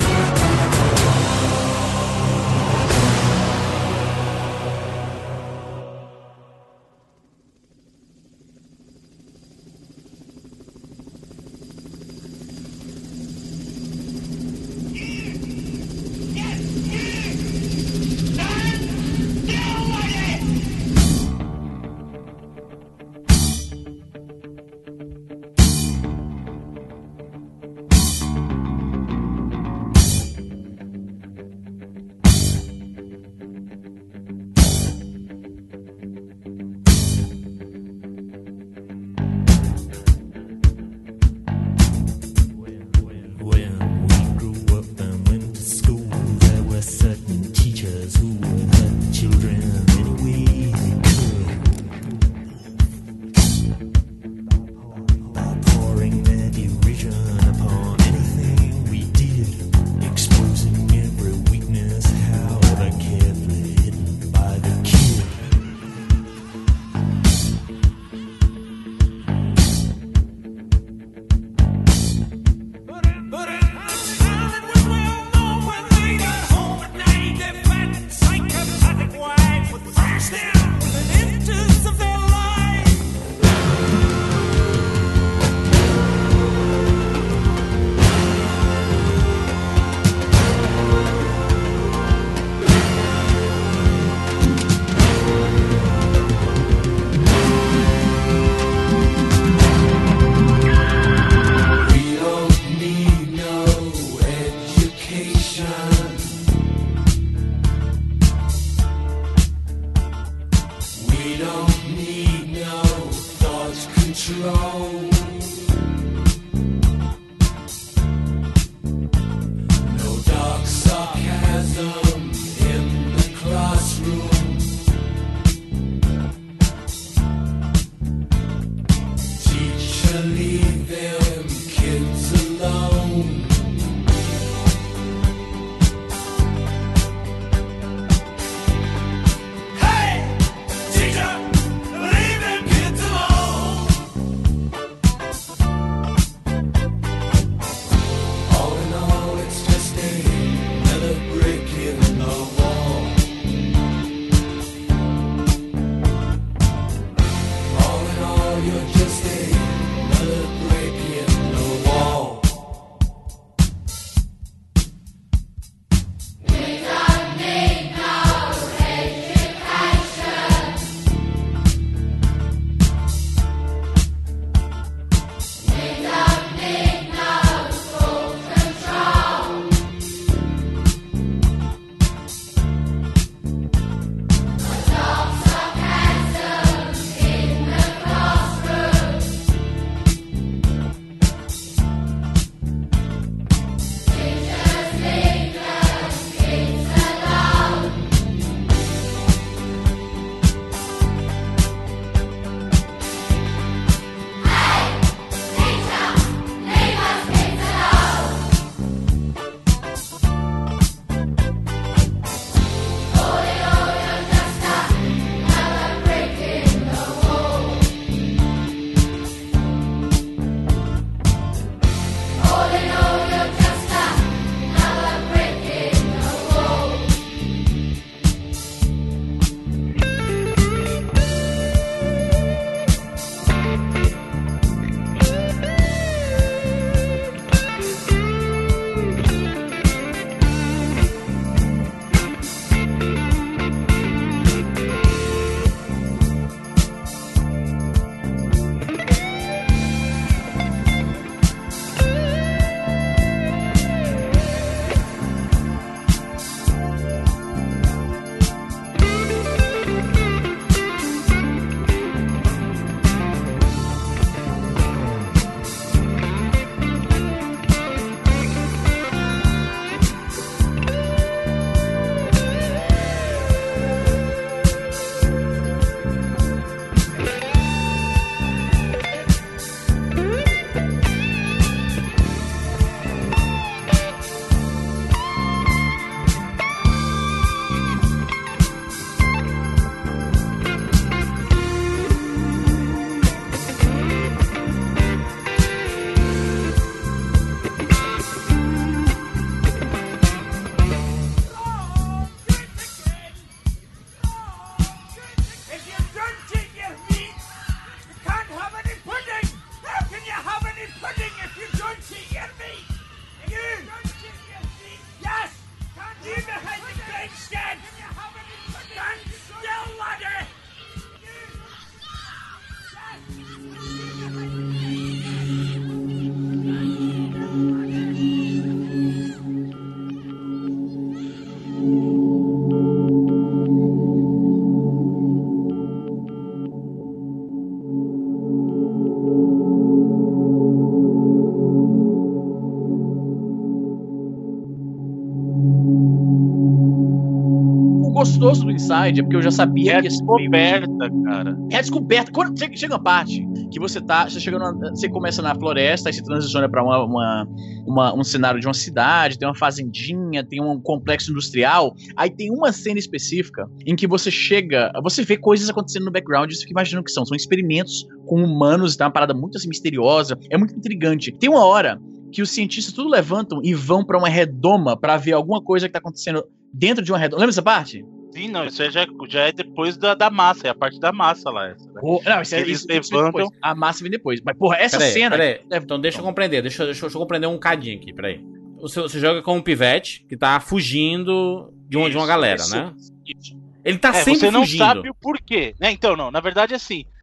Inside é porque eu já sabia É que meio- descoberta, cara. É a descoberta. Quando chega, uma parte que você tá. Você, chega numa- você começa na floresta, aí você transiciona pra uma, uma- uma- um cenário de uma cidade, tem uma fazendinha, tem um complexo industrial. Aí tem uma cena específica em que você chega. Você vê coisas acontecendo no background, você fica imaginando que são. São experimentos com humanos, tá uma parada muito assim misteriosa. É muito intrigante. Tem uma hora que os cientistas tudo levantam e vão pra uma redoma pra ver alguma coisa que tá acontecendo dentro de uma redoma. Lembra essa parte? Sim, não, isso aí já, já é depois da, da massa, é a parte da massa lá. Essa, né? Não, isso é, Eles isso, isso vem levantam- depois. A massa vem depois. Mas, porra, essa Peraí, cena. peraí. É- Então deixa eu compreender, deixa, eu- deixa, eu- deixa eu compreender um cadinho aqui, peraí. Você, você joga com um pivete que tá fugindo de uma, de uma Isso, galera, isso, né? isso. Ele tá É, sempre você não fugindo. sabe o porquê. Né? Então, não, na verdade, assim, o- o-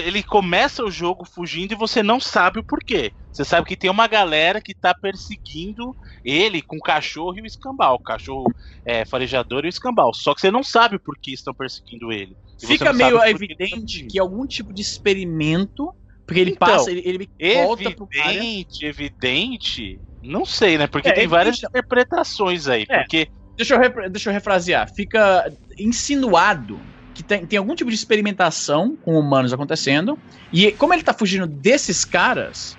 ele começa o jogo fugindo e você não sabe o porquê. Você sabe que tem uma galera que tá perseguindo ele com o cachorro e o escambau. O cachorro é, farejador e o escambau. Só que você não sabe o porquê estão perseguindo ele. Fica meio por que evidente eles que algum tipo de experimento. Porque ele Então, passa, ele, ele volta pro área. Evidente, evidente. Não sei, né? Porque É, tem várias evidente. interpretações aí. É. Porque Deixa eu, deixa eu refrasear. Fica insinuado que tem, tem algum tipo de experimentação com humanos acontecendo. E como ele tá fugindo desses caras,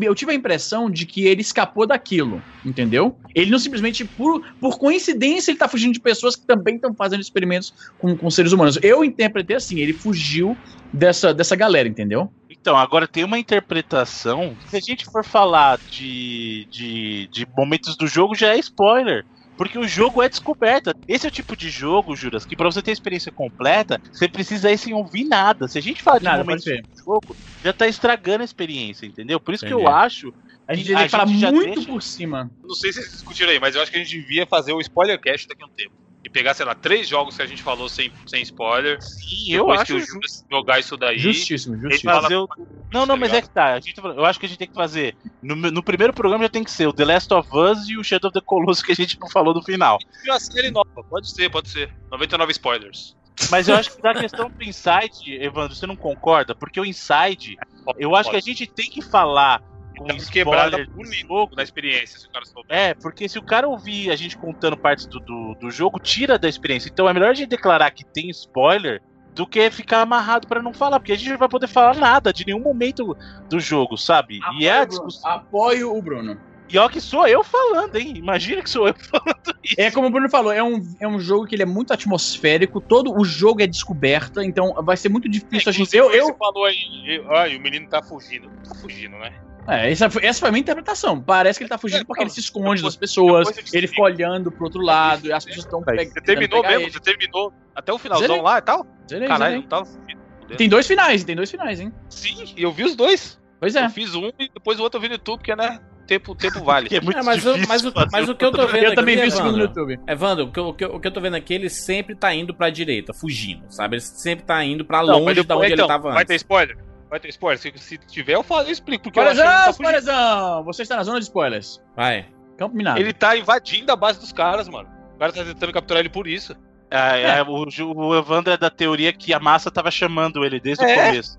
eu tive a impressão de que ele escapou daquilo, entendeu? Ele não simplesmente, por, por coincidência, ele tá fugindo de pessoas que também estão fazendo experimentos com, com seres humanos. Eu interpretei assim, ele fugiu dessa, dessa galera, entendeu? Então, agora tem uma interpretação. Se a gente for falar de, de, de momentos do jogo, já é spoiler. Porque o jogo é descoberta. Esse é o tipo de jogo, Juras, que pra você ter a experiência completa, você precisa ir sem ouvir nada. Se a gente falar de Nada, do jogo, já tá estragando a experiência, entendeu? Por isso que Entendi. eu acho. A gente A tem que falar muito deixa- por cima. Não sei se vocês discutiram aí, mas eu acho que a gente devia fazer o spoiler cast daqui a um tempo. E pegar, sei lá, três jogos que a gente falou sem, sem spoiler. Sim, eu depois acho. que o Juras jogar isso daí. Justíssimo, justíssimo. fazer o... Não, não, Tá mas é que tá. A gente, eu acho que a gente tem que fazer. No, no primeiro programa já tem que ser o The Last of Us e o Shadow of the Colossus que a gente não falou no final. E uma série nova. Pode ser, pode ser. 99 spoilers. Mas eu acho que da questão do Inside, Evandro, você não concorda? Porque o Inside, eu acho que a gente tem que falar com uma quebrada jogo. na experiência, se o cara souber. É, porque se o cara ouvir a gente contando partes do, do, do jogo, tira da experiência. Então é melhor a gente declarar que tem spoiler do que ficar amarrado pra não falar, porque a gente não vai poder falar nada de nenhum momento do jogo, sabe? E é a discussão. Apoio o Bruno. E ó que sou eu falando, hein? Imagina que sou eu (laughs) falando isso. É como o Bruno falou, é um, é um jogo que ele é muito atmosférico, todo o jogo é descoberta, então vai ser muito difícil a gente. Eu, eu, Você falou aí, eu- e o menino tá fugindo. Tá fugindo, né? É, essa, foi- essa foi a minha interpretação. Parece que ele tá fugindo É, porque ele não, se esconde depois- das pessoas, depois eu ele fica olhando pro outro lado, e as pessoas estão Você terminou mesmo? Você terminou até o finalzão Zerei. lá e tal? Zerei, Caralho, zerei. não tava fugindo. Tem dois finais, tem dois finais, hein? Sim, e eu vi os dois. Pois é. Eu fiz um e depois o outro eu vi no YouTube, porque, né? Tempo, tempo vale. (laughs) É muito É, mas, o, difícil mas, o, mas o que eu tô vendo Eu também aqui, vi o segundo no Evandro, YouTube. Evandro, o que, eu- o, que, eu- o que eu tô vendo aqui, ele sempre tá indo pra direita, fugindo, sabe? Ele sempre tá indo pra Não, longe depois- da onde então, ele tava Vai ter antes. spoiler? Vai ter spoiler? Se, se tiver, eu, falo, eu explico. Porque eu Spoilerzão, tá fugindo. spoilerzão! Você está na zona de spoilers. Vai. Campo minado. ele tá invadindo a base dos caras, mano. O cara tá tentando capturar ele por isso. É, é, o, o Evandro é da teoria que a massa tava chamando ele desde o É. começo.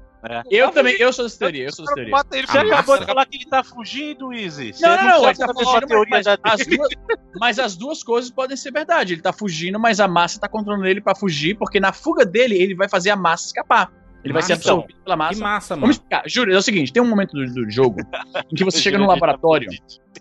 Eu também, eu sou dessa teoria, eu sou dessa teoria. Mata ele Você acabou de falar que ele tá fugindo, Easy. Você Não, não, não, ele tá a fugindo, teoria mas, as duas, mas as duas coisas podem ser verdade. Ele tá fugindo, mas a massa tá controlando ele pra fugir, porque na fuga dele, ele vai fazer a massa escapar. Ele vai ser Massa. absorvido pela Que massa. massa, mano. Vamos explicar. Juro, é o seguinte, tem um momento do, do jogo em que você (laughs) chega num laboratório,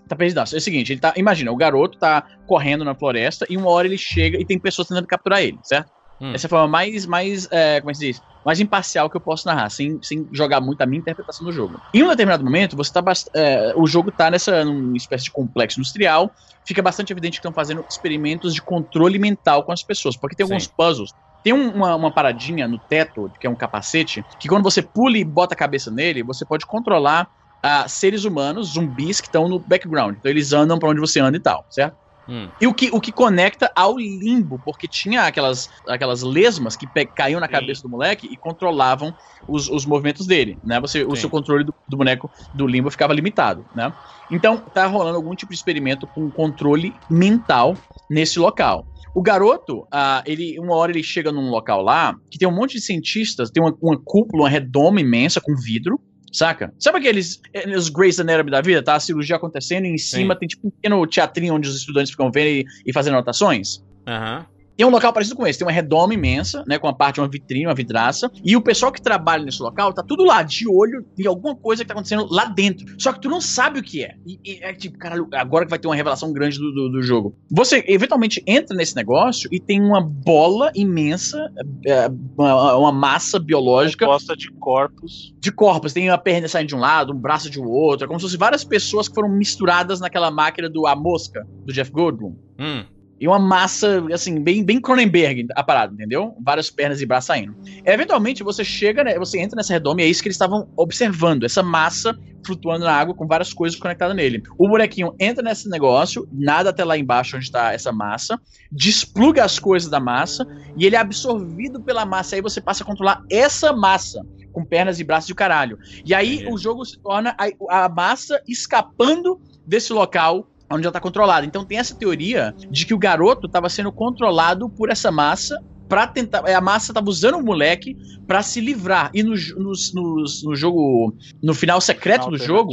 tá perdidaço. É o seguinte, ele tá, imagina, o garoto tá correndo na floresta e uma hora ele chega e tem pessoas tentando capturar ele, certo? Hum. Essa é a forma mais, mais é, como é que se diz? Mais imparcial que eu posso narrar, sem, sem jogar muito a minha interpretação do jogo. Em um determinado momento, você tá bast- é, o jogo tá nessa numa espécie de complexo industrial, fica bastante evidente que estão fazendo experimentos de controle mental com as pessoas, porque tem Sim. alguns puzzles. Tem um- uma, uma paradinha no teto, que é um capacete, que quando você pula e bota a cabeça nele, você pode controlar ah, seres humanos, zumbis que estão no background. Então eles andam pra onde você anda e tal, certo? Hum. E o que, o que conecta ao limbo, porque tinha aquelas, aquelas lesmas que pe- caíam na Sim. cabeça do moleque e controlavam os, os movimentos dele, né? Você, o seu controle do, do boneco do limbo ficava limitado, né? Então tá rolando algum tipo de experimento com controle mental nesse local. O garoto, ah, ele, uma hora ele chega num local lá que tem um monte de cientistas, tem uma, uma cúpula, uma redoma imensa com vidro, saca? Sabe aqueles os Grey's Anatomy da vida? Tá a cirurgia acontecendo e em cima tem tipo um pequeno teatrinho onde os estudantes ficam vendo e, e fazendo anotações? Aham. Tem um local parecido com esse, tem uma redoma imensa, né, com a parte de uma vitrine, uma vidraça, e o pessoal que trabalha nesse local tá tudo lá, de olho em alguma coisa que tá acontecendo lá dentro. Só que tu não sabe o que é. E, e é tipo, caralho, agora que vai ter uma revelação grande do, do, do jogo. Você eventualmente entra nesse negócio e tem uma bola imensa, é, uma, uma massa biológica Composta de corpos. de corpos. Tem uma perna saindo de um lado, um braço de um outro. É como se fossem várias pessoas que foram misturadas naquela máquina do A Mosca, do Jeff Goldblum. Hum. E uma massa, assim, bem, bem Cronenberg a parada, entendeu? Várias pernas e braços saindo. Eventualmente, você chega, né, você entra nessa redoma e é isso que eles estavam observando. Essa massa flutuando na água com várias coisas conectadas nele. O bonequinho entra nesse negócio, nada até lá embaixo onde está essa massa, despluga as coisas da massa e ele é absorvido pela massa. Aí você passa a controlar essa massa com pernas e braços de caralho. E aí Entendi. o jogo se torna a, a massa escapando desse local onde ela tá controlada. Então tem essa teoria de que o garoto estava sendo controlado por essa massa para tentar. A massa tava usando o moleque para se livrar. E no, nos- nos- no jogo. No final secreto do jogo,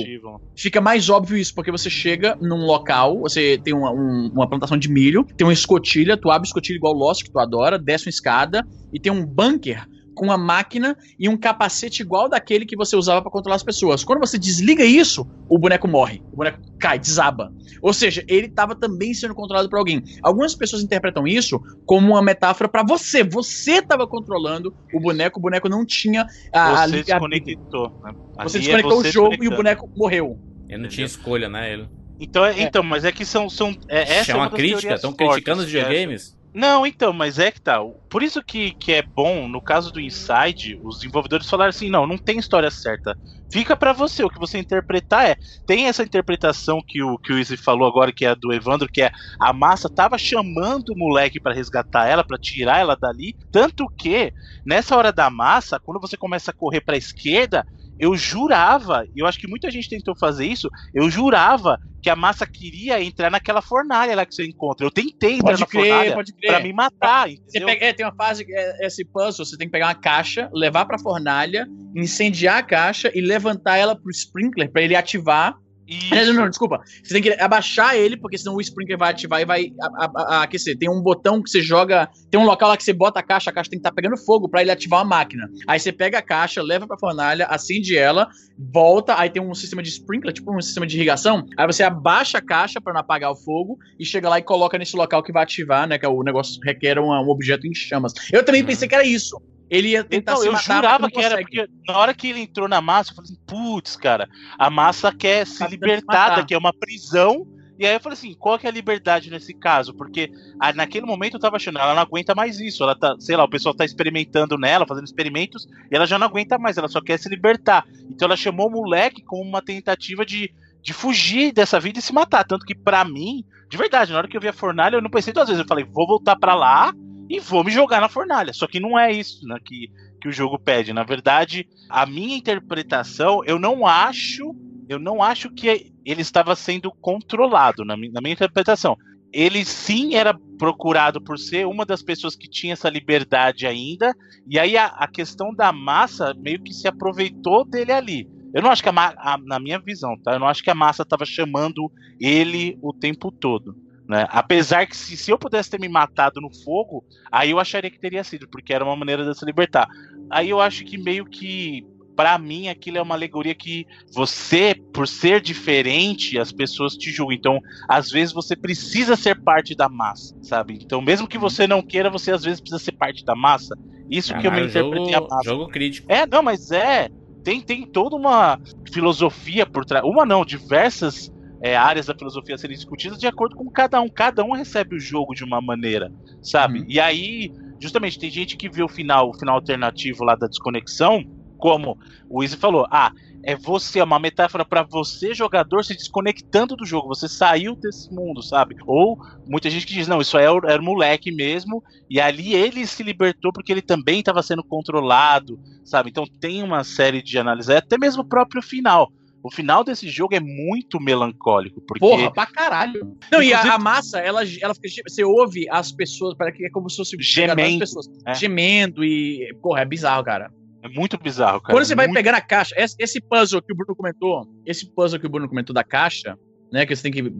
fica mais óbvio isso, porque você chega num local, você tem uma, um- uma plantação de milho, tem uma escotilha, tu abre a escotilha igual o Lost, que tu adora, desce uma escada, e tem um bunker com uma máquina e um capacete igual daquele que você usava pra controlar as pessoas. Quando você desliga isso, o boneco morre. O boneco cai, desaba. Ou seja, ele estava também sendo controlado por alguém. Algumas pessoas interpretam isso como uma metáfora pra você. Você estava controlando o boneco, o boneco não tinha a, Você a- desconectou. Né? Você é desconectou você o jogo e o boneco morreu. Ele não tinha escolha, né? Ele. Então, é, então, mas é que são. são é, essa é uma das crítica? Estão fortes criticando os videogames? Não, então, mas é que tá. Por isso que, que é bom, no caso do Inside, os desenvolvedores falaram assim: não, não tem história certa. Fica pra você, o que você interpretar é. Tem essa interpretação que o, que o Izzy falou agora, que é a do Evandro, que é a massa tava chamando o moleque pra resgatar ela, pra tirar ela dali. Tanto que, nessa hora da massa, quando você começa a correr pra esquerda, eu jurava, e eu acho que muita gente tentou fazer isso, eu jurava que a massa queria entrar naquela fornalha lá que você encontra. Eu tentei entrar Pode na crer, fornalha pode pra crer. me matar, pega- é, tem uma fase, é, esse puzzle, você tem que pegar uma caixa, levar pra fornalha, incendiar a caixa e levantar ela pro sprinkler pra ele ativar. Não, desculpa. Você tem que abaixar ele, porque senão o sprinkler vai ativar e vai a- a- a- aquecer. Tem um botão que você joga. Tem um local lá que você bota a caixa, a caixa tem que estar pegando fogo pra ele ativar a máquina. Aí você pega a caixa, leva pra fornalha, acende ela, volta, aí tem um sistema de sprinkler, tipo um sistema de irrigação. Aí você abaixa a caixa pra não apagar o fogo e chega lá e coloca nesse local que vai ativar, né? Que é o negócio requer um, um objeto em chamas. Eu também pensei que era isso. Ele ia tentar Então, se eu matar, mas jurava que era, porque na hora que ele entrou na massa, eu falei assim, putz, cara, a massa quer se Tá libertar daqui, é uma prisão. E aí eu falei assim, qual que é a liberdade nesse caso? Porque ah, naquele momento eu tava achando, ela não aguenta mais isso. Ela tá, sei lá, o pessoal tá experimentando nela, fazendo experimentos, e ela já não aguenta mais, ela só quer se libertar. Então ela chamou o moleque como uma tentativa de, de fugir dessa vida e se matar. Tanto que pra mim, de verdade, na hora que eu vi a fornalha, eu não pensei duas vezes. Eu falei, vou voltar pra lá e vou me jogar na fornalha. Só que não é isso né, que, que o jogo pede. Na verdade, a minha interpretação, eu não acho, eu não acho que ele estava sendo controlado na, mi- na minha interpretação. Ele sim era procurado por ser uma das pessoas que tinha essa liberdade ainda, e aí a, a questão da massa meio que se aproveitou dele ali. Eu não acho que a, a- na minha visão, tá? Eu não acho que a massa estava chamando ele o tempo todo. Né? Apesar que se, se eu pudesse ter me matado no fogo, aí eu acharia que teria sido, porque era uma maneira de se libertar. Aí eu acho que meio que, pra mim, aquilo é uma alegoria que você, por ser diferente, as pessoas te julgam. Então, às vezes você precisa ser parte da massa, sabe? Então, mesmo que você não queira, você às vezes precisa ser parte da massa. Isso que eu me interpretei jogo, a massa. jogo crítico. É, não, mas é. Tem, tem toda uma filosofia por trás. Uma não, diversas é, áreas da filosofia serem discutidas de acordo com cada um. Cada um recebe o jogo de uma maneira, sabe? Uhum. E aí, justamente, tem gente que vê o final, o final alternativo lá da desconexão, como o Izzy falou, ah, é você, é uma metáfora para você, jogador, se desconectando do jogo. Você saiu desse mundo, sabe? Ou muita gente que diz, não, isso aí era, era moleque mesmo, e ali ele se libertou porque ele também estava sendo controlado, sabe? Então tem uma série de análises, até mesmo o próprio final. O final desse jogo é muito melancólico, porque Porra, pra caralho. Não, e a, Inclusive- a massa, ela, ela fica. Você ouve as pessoas, parece que é como se fosse Gemendo, as pessoas é. gemendo e. Porra, é bizarro, cara. É muito bizarro, cara. Quando você vai Muito- pegar a caixa, esse, puzzle que o Bruno comentou, esse puzzle que o Bruno comentou da caixa, né? Que você tem que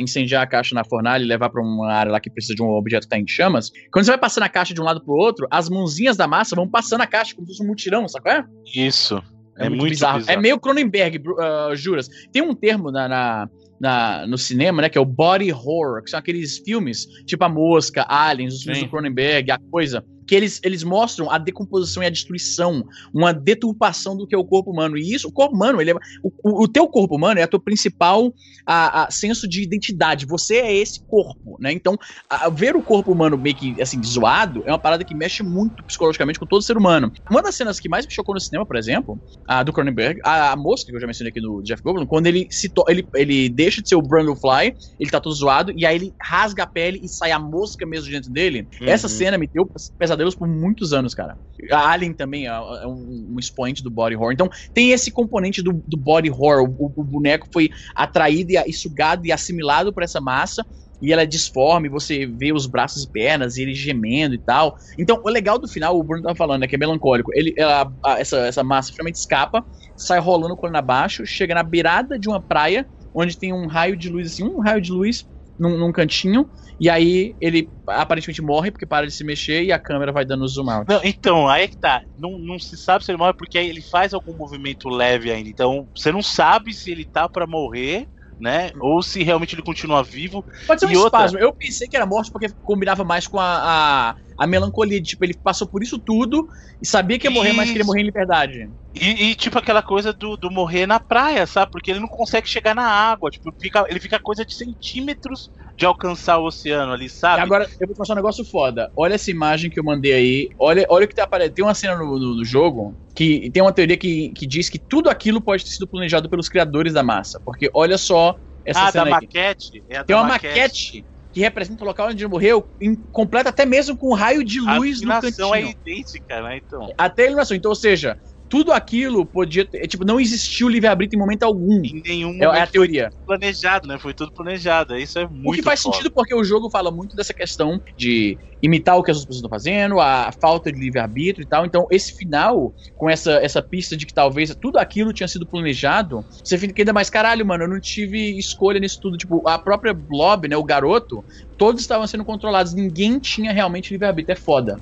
incendiar a caixa na fornalha e levar pra uma área lá que precisa de um objeto que tá em chamas. Quando você vai passando a caixa de um lado pro outro, as mãozinhas da massa vão passando a caixa como se fosse um mutirão, sabe qual é? Isso. É, muito, bizarro. bizarro. É meio Cronenberg, ah, juras. Tem um termo na, na- na- no cinema, né, que é o body horror, que são aqueles filmes, tipo a Mosca, Aliens, os filmes Sim. do Cronenberg, a coisa, que eles, eles mostram a decomposição e a destruição, uma deturpação do que é o corpo humano. E isso, o corpo humano, ele é, o, o, teu corpo humano é a tua principal a, a senso de identidade. Você é esse corpo, né? Então, a- ver o corpo humano meio que, assim, zoado é uma parada que mexe muito psicologicamente com todo ser humano. Uma das cenas que mais me chocou no cinema, por exemplo, a do Cronenberg, a, a mosca que eu já mencionei aqui no Jeff Goldblum, quando ele se ele, ele deixa de ser o Brundlefly, ele tá todo zoado, e aí ele rasga a pele e sai a mosca mesmo de dentro dele. Essa cena me deu pesadelos por muitos anos, cara. A Alien também é, é um, um expoente do body horror. Então, tem esse componente do, do body horror. O, o boneco foi atraído e, e sugado e assimilado por essa massa. E ela é disforme, você vê os braços e pernas, e ele gemendo e tal. Então, o legal do final, o Bruno tava falando, né, que é melancólico. Ele, ela- essa, essa massa finalmente escapa, sai rolando coluna abaixo, chega na beirada de uma praia, onde tem um raio de luz, assim, um raio de luz num, num cantinho. E aí ele aparentemente morre porque para de se mexer e a câmera vai dando zoom out. Não, então, aí é que tá. Não, não se sabe se ele morre porque ele faz algum movimento leve ainda. Então, você não sabe se ele tá pra morrer, né? Ou se realmente ele continua vivo. Pode ser um E outra- espasmo. Eu pensei que era morte porque combinava mais com a, a, a melancolia. Tipo, ele passou por isso tudo e sabia que ia morrer, mas queria morrer em liberdade. E, e, tipo aquela coisa do, do morrer na praia, sabe? Porque ele não consegue chegar na água. Tipo, fica, ele fica coisa de centímetros de alcançar o oceano ali, E sabe? agora, eu vou te mostrar um negócio foda. Olha essa imagem que eu mandei aí. Olha, olha o que tá aparecendo. Tem uma cena no, no- no jogo que tem uma teoria que, que diz que tudo aquilo pode ter sido planejado pelos criadores da massa. Porque olha só essa ah, da cena aqui. maquete? É a Tem da uma maquete. que representa o local onde ele morreu, em- completa até mesmo com um raio de A luz no iluminação cantinho. é idêntica, né? Então. Até a iluminação. Então, ou seja, tudo aquilo podia ter, tipo, não existiu livre-arbítrio em momento algum. Em nenhum É, é a teoria. foi planejado, né? Foi tudo planejado. Isso é muito o que faz foda. sentido porque o jogo fala muito dessa questão de imitar o que as outras pessoas estão fazendo, a falta de livre-arbítrio e tal. Então, esse final, com essa, essa pista de que talvez tudo aquilo tinha sido planejado, você fica ainda mais, caralho, mano, eu não tive escolha nisso tudo. Tipo, a própria Blob, né, o garoto, todos estavam sendo controlados, ninguém tinha realmente livre-arbítrio. É foda.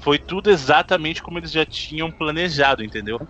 Foi tudo exatamente como eles já tinham planejado, entendeu?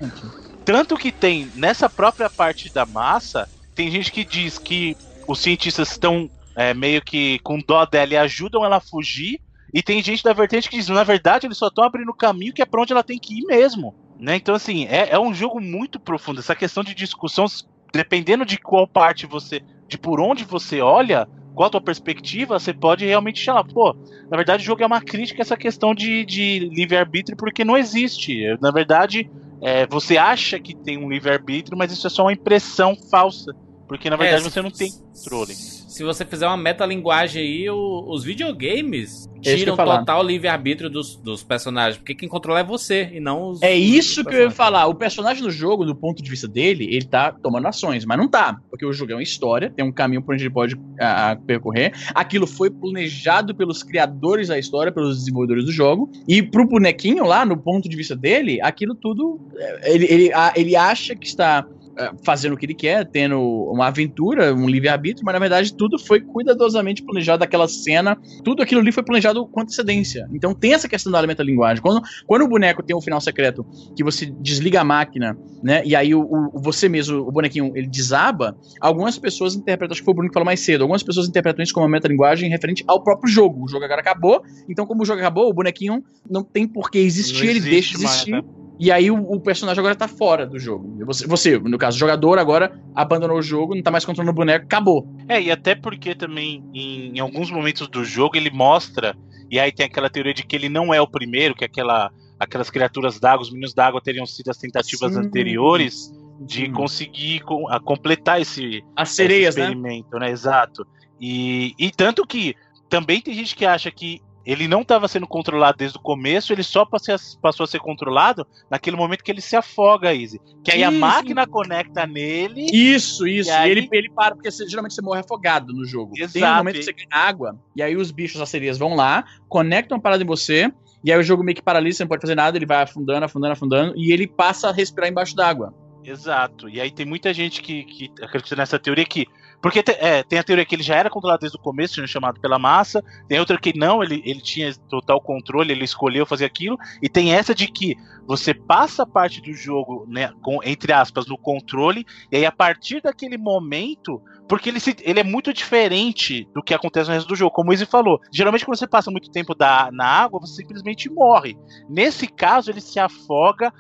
Tanto que tem, nessa própria parte da massa, tem gente que diz que os cientistas estão é, meio que com dó dela e ajudam ela a fugir. E tem gente da vertente que diz, na verdade, eles só estão abrindo o caminho que é pra onde ela tem que ir mesmo. Né? Então, assim, é, é um jogo muito profundo. Essa questão de discussão, dependendo de qual parte você. de por onde você olha, qual a tua perspectiva, você pode realmente falar, pô, na verdade o jogo é uma crítica a essa questão de, de livre-arbítrio, porque não existe. Na verdade, é, você acha que tem um livre-arbítrio, mas isso é só uma impressão falsa. Porque na verdade É, se- você não tem controle. Se você fizer uma metalinguagem aí, o- os videogames É tiram total livre-arbítrio dos, dos personagens. Porque quem controla é você e não os. É os isso que eu ia falar. O personagem no jogo, do ponto de vista dele, ele tá tomando ações, mas não tá. Porque o jogo é uma história, tem um caminho por onde ele pode ah, percorrer. Aquilo foi planejado pelos criadores da história, pelos desenvolvedores do jogo. E pro bonequinho lá, no ponto de vista dele, aquilo tudo. eh, Ele, ele, ele acha que está. Eh, Fazendo o que ele quer, tendo uma aventura, um livre-arbítrio, mas na verdade tudo foi cuidadosamente planejado. Aquela cena, tudo aquilo ali foi planejado com antecedência. Então tem essa questão da alimenta-linguagem. Quando, quando o boneco tem um final secreto que você desliga a máquina, né? E aí o, o- você mesmo, o bonequinho, ele desaba, algumas pessoas interpretam, acho que foi o Bruno que falou mais cedo, algumas pessoas interpretam isso como uma metalinguagem referente ao próprio jogo. O jogo agora acabou, então como o jogo acabou, o bonequinho não tem por que existir, Não ele existe deixa de mais, existir. né? E aí o, o personagem agora tá fora do jogo. Você, você, no caso, o jogador agora abandonou o jogo, não tá mais controlando o boneco, acabou. É, e até porque também em, em alguns momentos do jogo ele mostra, e aí tem aquela teoria de que ele não é o primeiro, que aquela, aquelas criaturas d'água, os meninos d'água teriam sido as tentativas Sim. anteriores de Sim. conseguir com- a completar esse, As sereias, esse né? experimento, né? Exato. E, e tanto que também tem gente que acha que ele não estava sendo controlado desde o começo, ele só passou a, a ser controlado naquele momento que ele se afoga, Izzy. Que aí a Sim, máquina conecta nele. Isso, isso. E aí- ele, ele para, porque você- geralmente você morre afogado no jogo. Tem um Exato. momento que você ganha água, e aí os bichos, as sereias vão lá, conectam a parada em você, e aí o jogo meio que paralisa, você não pode fazer nada, ele vai afundando, afundando, afundando, e ele passa a respirar embaixo d'água. Exato. E aí tem muita gente que, que acredita nessa teoria que. Porque te- é, tem a teoria que ele já era controlado desde o começo, tinha chamado pela massa. Tem outra que não, ele, ele tinha total controle, ele escolheu fazer aquilo. E tem essa de que você passa parte do jogo, né, com, entre aspas, no controle. E aí a partir daquele momento. Porque ele, se- ele é muito diferente do que acontece no resto do jogo, como o Izzy falou. Geralmente, quando você passa muito tempo da, na água, você simplesmente morre. Nesse caso, ele se afoga,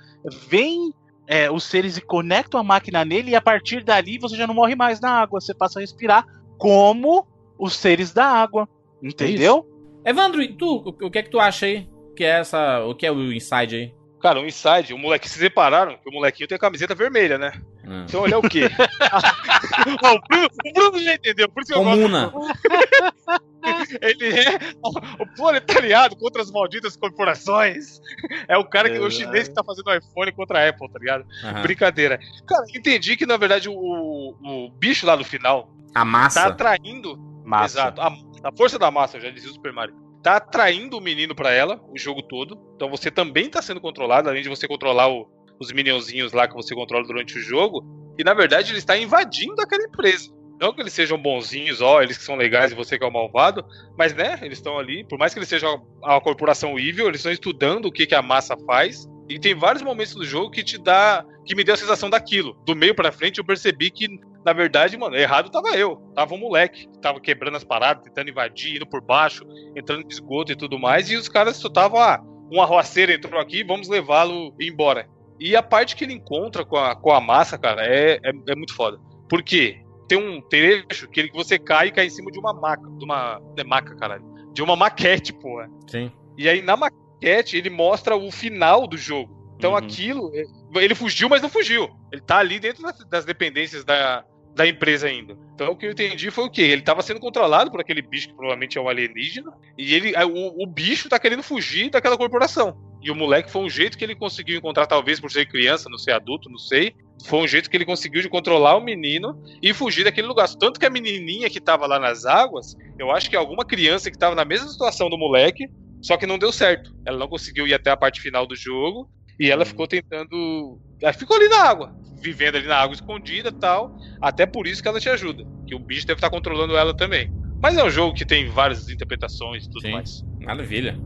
vem é, os seres e conectam a máquina nele e a partir dali você já não morre mais na água, você passa a respirar como os seres da água, entendeu? Evandro, e tu, o, o que é que tu acha aí? Que é essa, o que é o inside aí? Cara, o Inside, o moleque se separaram, que o molequinho tem a camiseta vermelha, né? Hum. Então ele é o quê? (laughs) O, Bruno, o Bruno já entendeu, por isso que eu gosto. Comuna. (laughs) Ele é o proletariado contra as malditas corporações. É o cara que o chinês que tá fazendo o iPhone contra a Apple, tá ligado? Aham. Brincadeira. Cara, entendi que na verdade o, o bicho lá no final A tá massa. atraindo. Massa. Exato. A, a força da massa, já dizia o Super Mario. Tá atraindo o menino pra ela o jogo todo. Então você também tá sendo controlado, além de você controlar o- os minionzinhos lá que você controla durante o jogo. E na verdade ele está invadindo aquela empresa. Não que eles sejam bonzinhos, ó, eles que são legais e você que é o malvado, mas né, eles estão ali, por mais que eles sejam a corporação evil, eles estão estudando o que, que a massa faz. E tem vários momentos do jogo que te dá. que me deu a sensação daquilo. Do meio pra frente eu percebi que, na verdade, mano, errado tava eu. Tava um moleque que tava quebrando as paradas, tentando invadir, indo por baixo, entrando no esgoto e tudo mais. E os caras só estavam, ah, um arroaceiro entrou aqui, vamos levá-lo embora. E a parte que ele encontra com a, com a massa, cara, é, é, é muito foda. Por quê? Tem um trecho que, ele, que você cai e cai em cima de uma maca. De uma. É maca, caralho. De uma maquete, porra. Sim. E aí na maquete ele mostra o final do jogo. Então Uhum. aquilo. é- Ele fugiu, mas não fugiu. Ele tá ali dentro das, das dependências da, da empresa ainda. Então o que eu entendi foi o quê? Ele tava sendo controlado por aquele bicho que provavelmente é um alienígena. E ele. é, O, o bicho tá querendo fugir daquela corporação. E o moleque foi um jeito que ele conseguiu encontrar, talvez por ser criança, não ser adulto, não sei. Foi um jeito que ele conseguiu de controlar o menino e fugir daquele lugar. Tanto que a menininha que tava lá nas águas, eu acho que alguma criança que tava na mesma situação do moleque, só que não deu certo. Ela não conseguiu ir até a parte final do jogo e ela ficou tentando. Ela ficou ali na água, vivendo ali na água escondida e tal. Até por isso que ela te ajuda. Que o bicho deve estar controlando ela também. Mas é um jogo que tem várias interpretações e tudo Sim. mais. Maravilha.